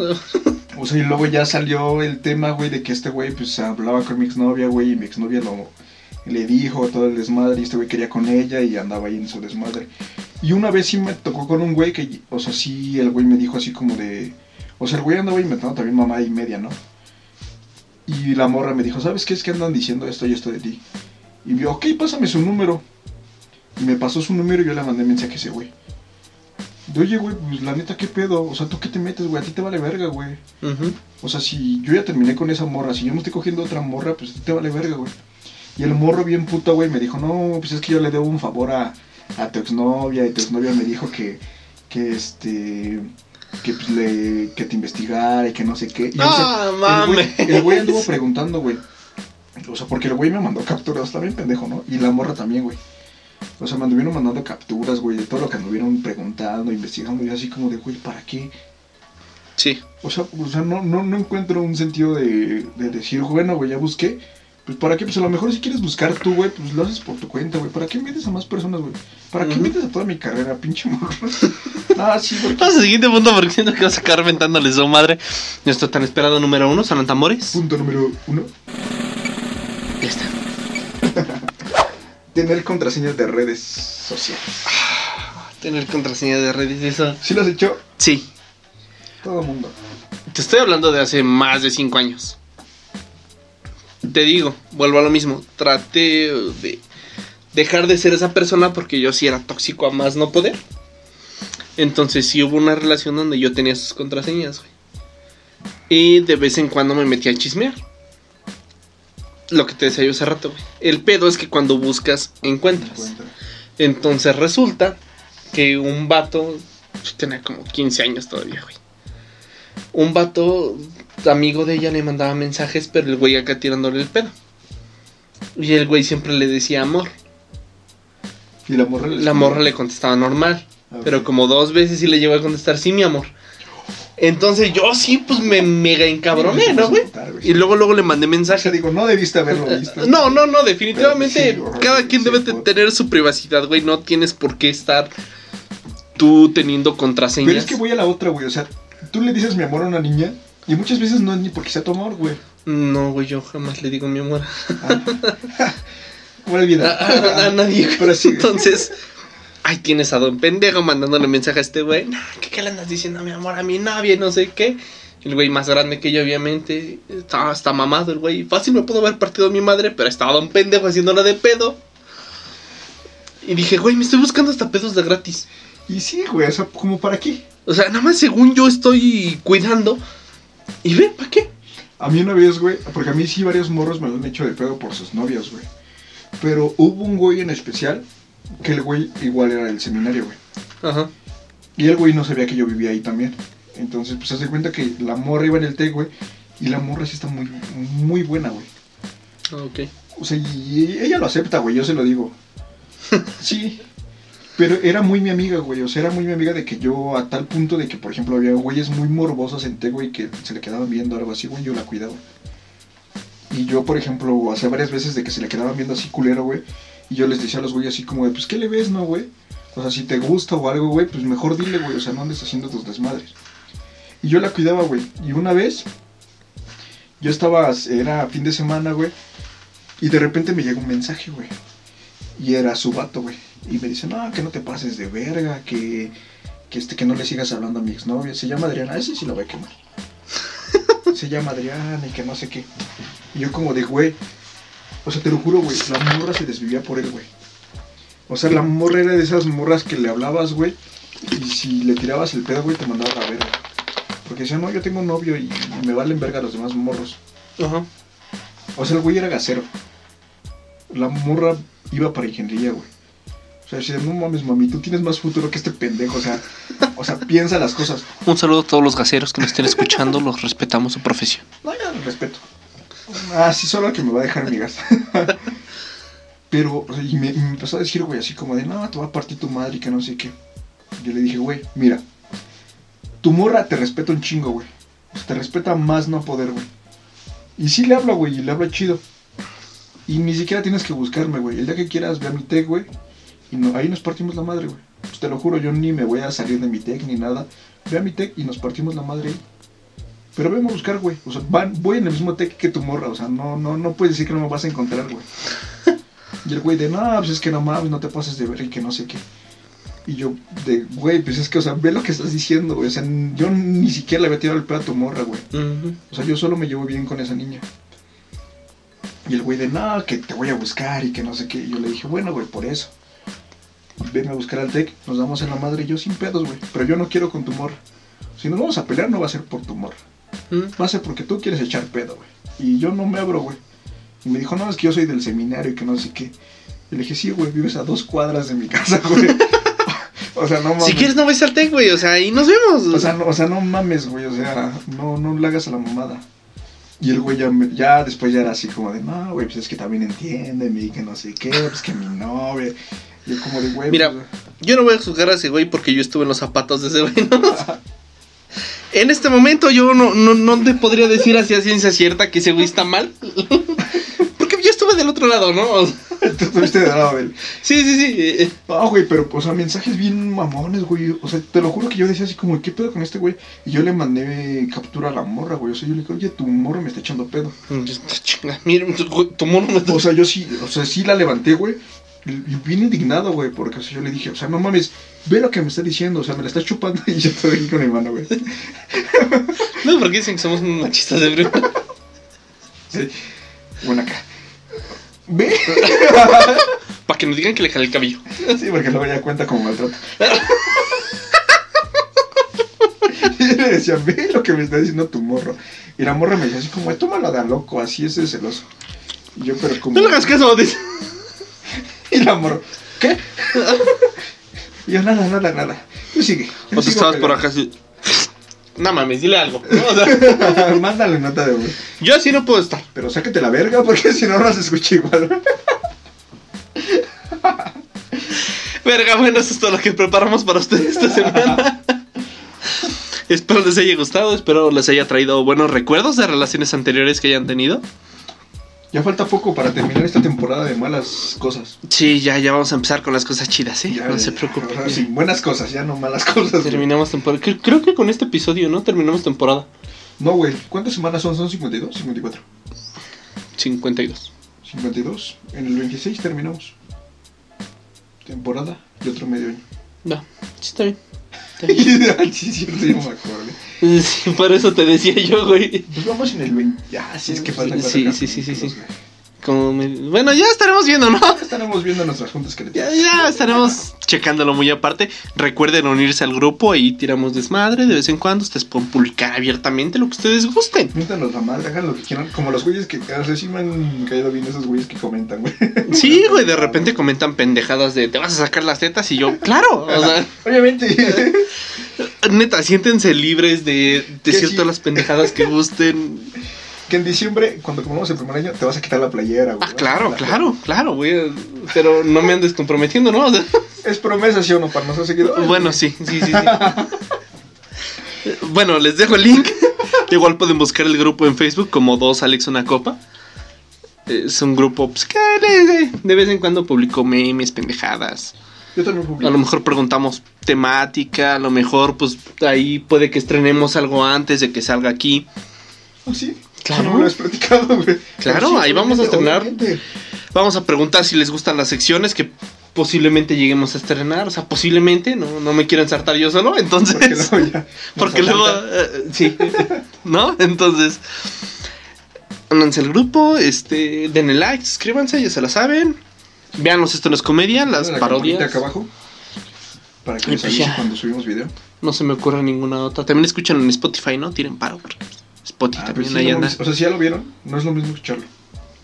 o sea, y luego ya salió el tema, güey, de que este güey, pues hablaba con mi exnovia, güey, y mi exnovia lo, le dijo todo el desmadre y este güey quería con ella y andaba ahí en su desmadre. Y una vez sí me tocó con un güey que, o sea, sí, el güey me dijo así como de, o sea, el güey andaba inventando también mamá y media, ¿no? Y la morra me dijo, ¿sabes qué es que andan diciendo esto y esto de ti? Y yo, ok, pásame su número. Y me pasó su número y yo le mandé mensaje a ese güey. De, oye, güey, pues la neta, ¿qué pedo? O sea, ¿tú qué te metes, güey? A ti te vale verga, güey. O sea, si yo ya terminé con esa morra, si yo me estoy cogiendo otra morra, pues a ti te vale verga, güey. Y el morro bien puta, güey, me dijo, no, pues es que yo le debo un favor a, a tu exnovia y tu exnovia me dijo que, que este, que pues le, que te investigara y que no sé qué. Y, o sea, Ah, el güey- mames. El güey anduvo preguntando, güey. O sea, porque el güey me mandó capturas, está bien pendejo, ¿no? Y la morra también, güey. O sea, me anduvieron mandando capturas, güey, de todo lo que anduvieron preguntando, investigando, y así como de, güey, ¿para qué? Sí. O sea, o sea no, no, no encuentro un sentido de, de decir, bueno, güey, ya busqué, Pues para qué, pues a lo mejor si quieres buscar tú, güey, pues lo haces por tu cuenta, güey. ¿Para qué metes a más personas, güey? ¿Para qué metes a toda mi carrera, pinche morro? ah, sí, güey. Vamos al siguiente punto porque siento que vas a acabar ventándoles su madre. Nuestro tan esperado número uno, San Tambores. Punto número uno. Ya está. Tener contraseñas de redes sociales. Tener contraseña de redes, eso. ¿Sí lo has hecho? Sí. Todo mundo. Te estoy hablando de hace más de 5 años. Te digo, vuelvo a lo mismo. Traté de dejar de ser esa persona porque yo sí era tóxico a más no poder. Entonces sí hubo una relación donde yo tenía sus contraseñas, güey. Y de vez en cuando me metía a chismear. Lo que te decía yo hace rato, güey. El pedo es que cuando buscas, encuentras. Encuentra. Entonces resulta que un vato, yo tenía como 15 años todavía, güey. Un vato, amigo de ella, le mandaba mensajes, pero el güey acá tirándole el pedo. Y el güey siempre le decía amor. Y la morra le La morra le contestaba normal. Ah. Pero como dos veces sí le llegó a contestar sí, mi amor. Entonces yo sí, pues me mega encabroné, ¿no, güey? Y luego, luego le mandé O sea, mensaje. digo, no debiste haberlo visto. No, no, no, definitivamente sí, cada quien debe de tener su privacidad, güey. No tienes por qué estar tú teniendo contraseñas. Pero es que voy a la otra, güey. O sea, tú le dices mi amor a una niña y muchas veces no es ni porque sea tu amor, güey. No, güey, yo jamás le digo mi amor Ah. Buena vida. a, a- a nadie. güey. Pero sí. Entonces, ahí tienes a don pendejo mandándole mensaje a este güey. "Nah, ¿qué, ¿Qué le andas diciendo a mi amor? A mi novia, no sé qué. El güey más grande que yo, obviamente. Está, está mamado el güey. Fácil me pudo haber partido a mi madre, pero estaba don pendejo haciéndola de pedo. Y dije, güey, me estoy buscando hasta pedos de gratis. Y sí, güey, o sea, como para qué. O sea, nada más según yo estoy cuidando. Y ve, ¿para qué? A mí una vez, güey, porque a mí sí varios morros me lo han hecho de pedo por sus novios, güey. Pero hubo un güey en especial que el güey igual era del seminario, güey. Ajá. Y el güey no sabía que yo vivía ahí también. Entonces, pues, haz de cuenta que la morra iba en el TEC, güey. Y la morra sí está muy, muy buena, güey. Ah, Ok. O sea, y ella lo acepta, güey, yo se lo digo. Sí. Pero era muy mi amiga, güey. O sea, era muy mi amiga de que yo, a tal punto de que, por ejemplo, había güeyes muy morbosos en TEC, güey, que se le quedaban viendo algo así, güey, yo la cuidaba. Y yo, por ejemplo, hacía varias veces de que se le quedaban viendo así culero, güey. Y yo les decía a los güeyes así como de, pues, ¿qué le ves, no, güey? O sea, si te gusta o algo, güey, pues mejor dile, güey. O sea, no andes haciendo tus desmadres. Y yo la cuidaba, güey. Y una vez, yo estaba, era fin de semana, güey. Y de repente me llega un mensaje, güey. Y era su vato, güey. Y me dice, no, que no te pases de verga, que, que, este, que no le sigas hablando a mi exnovia. Se llama Adriana, ese sí lo voy a quemar. Se llama Adriana y que no sé qué. Y yo como de, güey. O sea, te lo juro, güey. La morra se desvivía por él, güey. O sea, la morra era de esas morras que le hablabas, güey. Y si le tirabas el pedo, güey, te mandaba a la verga. Porque decía, no, yo tengo un novio y me valen verga los demás morros. Ajá. O sea, el güey era gasero. La morra iba para ingeniería, güey. O sea, decía, no mames, mami, tú tienes más futuro que este pendejo. O sea, o sea, piensa las cosas. Un saludo a todos los gaseros que nos estén escuchando. Los respetamos su profesión. No, ya, respeto. Ah, sí, solo que me va a dejar mi gas. Pero, o sea, y me, me empezó a decir, güey, así como de, no, te va a partir tu madre y que no sé qué. Yo le dije, güey, mira, tu morra te respeta un chingo, güey. O sea, te respeta más no poder, güey. Y sí le hablo, güey, y le hablo chido. Y ni siquiera tienes que buscarme, güey. El día que quieras, ve a mi tech, güey. Y no, ahí nos partimos la madre, güey. Pues te lo juro, yo ni me voy a salir de mi tech ni nada. Ve a mi tech y nos partimos la madre ahí. Pero vengo a buscar, güey. O sea, van, voy en el mismo tech que tu morra. O sea, no, no, no puedes decir que no me vas a encontrar, güey. Y el güey de, no, pues es que no mames, no te pases de ver y que no sé qué. Y yo, de, güey, pues es que, o sea, ve lo que estás diciendo, güey. O sea, yo ni siquiera le había tirado el pedo a tu morra, güey. O sea, yo solo me llevo bien con esa niña. Y el güey de, no, que te voy a buscar y que no sé qué. Y yo le dije, bueno, güey, por eso. Venme a buscar al tech, nos damos en la madre, yo sin pedos, güey. Pero yo no quiero con tu morra. Si nos vamos a pelear, no va a ser por tu morra. Mm. Va a ser porque tú quieres echar pedo, güey. Y yo no me abro, güey. Y me dijo, no, es que yo soy del seminario y que no sé qué. Y le dije, sí, güey, vives a dos cuadras de mi casa, güey. o sea, no mames. Si quieres, no ves al tech, güey. O sea, ahí nos vemos. O sea, no, o sea, no mames, güey. O sea, no, no le hagas a la mamada. Y el güey ya, me- ya después ya era así como de, no, güey, pues es que también entiéndeme y que no sé qué, pues que mi novia. Y yo como de, güey, Mira, pues, yo no voy a juzgar a ese güey porque yo estuve en los zapatos de ese güey. ¿no? En este momento yo no, no, no te podría decir así a ciencia cierta que ese güey está mal. Del otro lado, ¿no? O sea, Tú estuviste de lado él. sí, sí, sí. No, güey, pero, o sea, mensajes bien mamones, güey. O sea, te lo juro que yo decía así como, ¿qué pedo con este güey? Y yo le mandé captura a la morra, güey. O sea, yo le dije, oye, tu morra me está echando pedo. Chinga, mira, tu, tu mono me está- O sea, yo sí, o sea, sí la levanté, güey. Y bien indignado, güey, porque o sea, yo le dije, o sea, no mames, ve lo que me está diciendo, o sea, me la está chupando y yo estoy con mi mano, güey. No, porque dicen que somos machistas de brío. Sí. Bueno, acá. Ve. Para que nos digan que le jale el cabello. Sí, porque luego ya cuenta como maltrato. Y yo le decía, ve lo que me está diciendo tu morro. Y la morra me decía así como, tómala de loco, así es de celoso. Y yo, pero como... No le hagas caso, dice. Y la morra, ¿qué? Y yo, nada, nada, nada. Tú sigue. O tú Sigo estabas por acá así. No mames, dile algo. ¿no? O sea, Mándale nota de voz. yo así no puedo estar. Pero sácate la verga porque si no no se escucha igual. Verga, bueno, eso es todo lo que preparamos para ustedes esta semana. espero les haya gustado, espero les haya traído buenos recuerdos de relaciones anteriores que hayan tenido. Ya falta poco para terminar esta temporada de malas cosas. Sí, ya, ya vamos a empezar con las cosas chidas, ¿sí? Ya, no ya, se preocupen. Ahora sí, buenas cosas, ya no malas cosas. güey. Terminamos temporada. Cre- Creo que con este episodio, ¿no? Terminamos temporada. No, güey. ¿Cuántas semanas son? ¿Son 52? 54. 52. 52. En el 26 terminamos. Temporada y otro medio año. Va, sí está bien. Sí, no me acuerdo. Sí, por eso te decía yo, güey. Pues vamos en el 20. Ya, sí, es que falta Sí, sí, sí, sí, sí. Como me- Bueno, ya estaremos viendo, ¿no? Ya estaremos viendo nuestras juntas que le Ya, ya estaremos checándolo muy aparte. Recuerden unirse al grupo, ahí tiramos desmadre de vez en cuando. Ustedes pueden publicar abiertamente lo que ustedes gusten. Miéntanos la madre, hagan lo que quieran. Como los güeyes que. Sí me han caído bien esos güeyes que comentan, güey. Sí, güey, de repente comentan pendejadas de te vas a sacar las tetas y yo, claro. O sea, Obviamente. neta, siéntense libres de sí. todas las pendejadas que gusten. que en diciembre, cuando comamos el primer año, te vas a quitar la playera, güey. Ah, claro, La- claro, claro, güey. Pero no me andes comprometiendo, ¿no? Es promesa, ¿sí o no? Para nuestros seguidores. bueno, sí, sí, sí, sí. Bueno, les dejo el link. Igual pueden buscar el grupo en Facebook como Dos Alex Una Copa. Es un grupo pues, que de, vez en cuando publico memes, pendejadas. Yo también A publico. lo mejor preguntamos temática, a lo mejor pues ahí puede que estrenemos algo antes de que salga aquí. Ah, sí. Claro. No lo has platicado, güey. Claro, sí, ahí vamos a estrenar. obviamente. Vamos a preguntar si les gustan las secciones que posiblemente lleguemos a estrenar. O sea, posiblemente, no, no me quiero ensartar yo solo. Entonces, Porque luego ya. nos porque luego, asaltan. eh, sí, ¿no? Entonces, únanse al grupo, este, denle like, suscríbanse, ya se la saben. Veanos, esto no es comedia, las la parodias. acá abajo. Para que les pues avise cuando subimos video. No se me ocurre ninguna otra. También escuchan en Spotify, ¿no? Tiren paro. porque Spotify Ah, también sí, ahí no anda. o sea, si ya lo vieron, no es lo mismo escucharlo.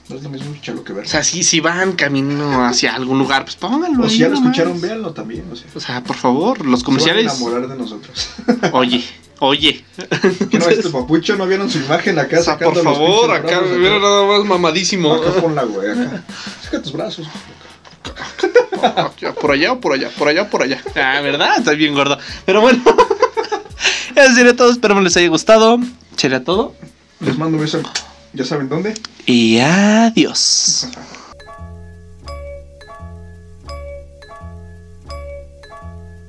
No es lo mismo escucharlo que O ver. sea, si, si van camino hacia algún lugar, pues pónganlo. O si ya lo nomás. escucharon, véanlo también. O sea, O sea, por favor, los se comerciales. van a enamorar de nosotros. Oye, oye. ¿Qué no este papucho? ¿No vieron su imagen acá O sea, por favor, acá, brazos mira nada más mamadísimo. Acá ponla, güey, acá. Saca tus brazos. Por allá o por allá, por allá o por allá. Ah, ¿verdad? Estás bien gordo. Pero bueno. Eso sería todo. Esperamos les haya gustado. Sería todo. Les mando un beso. Ya saben dónde. Y adiós.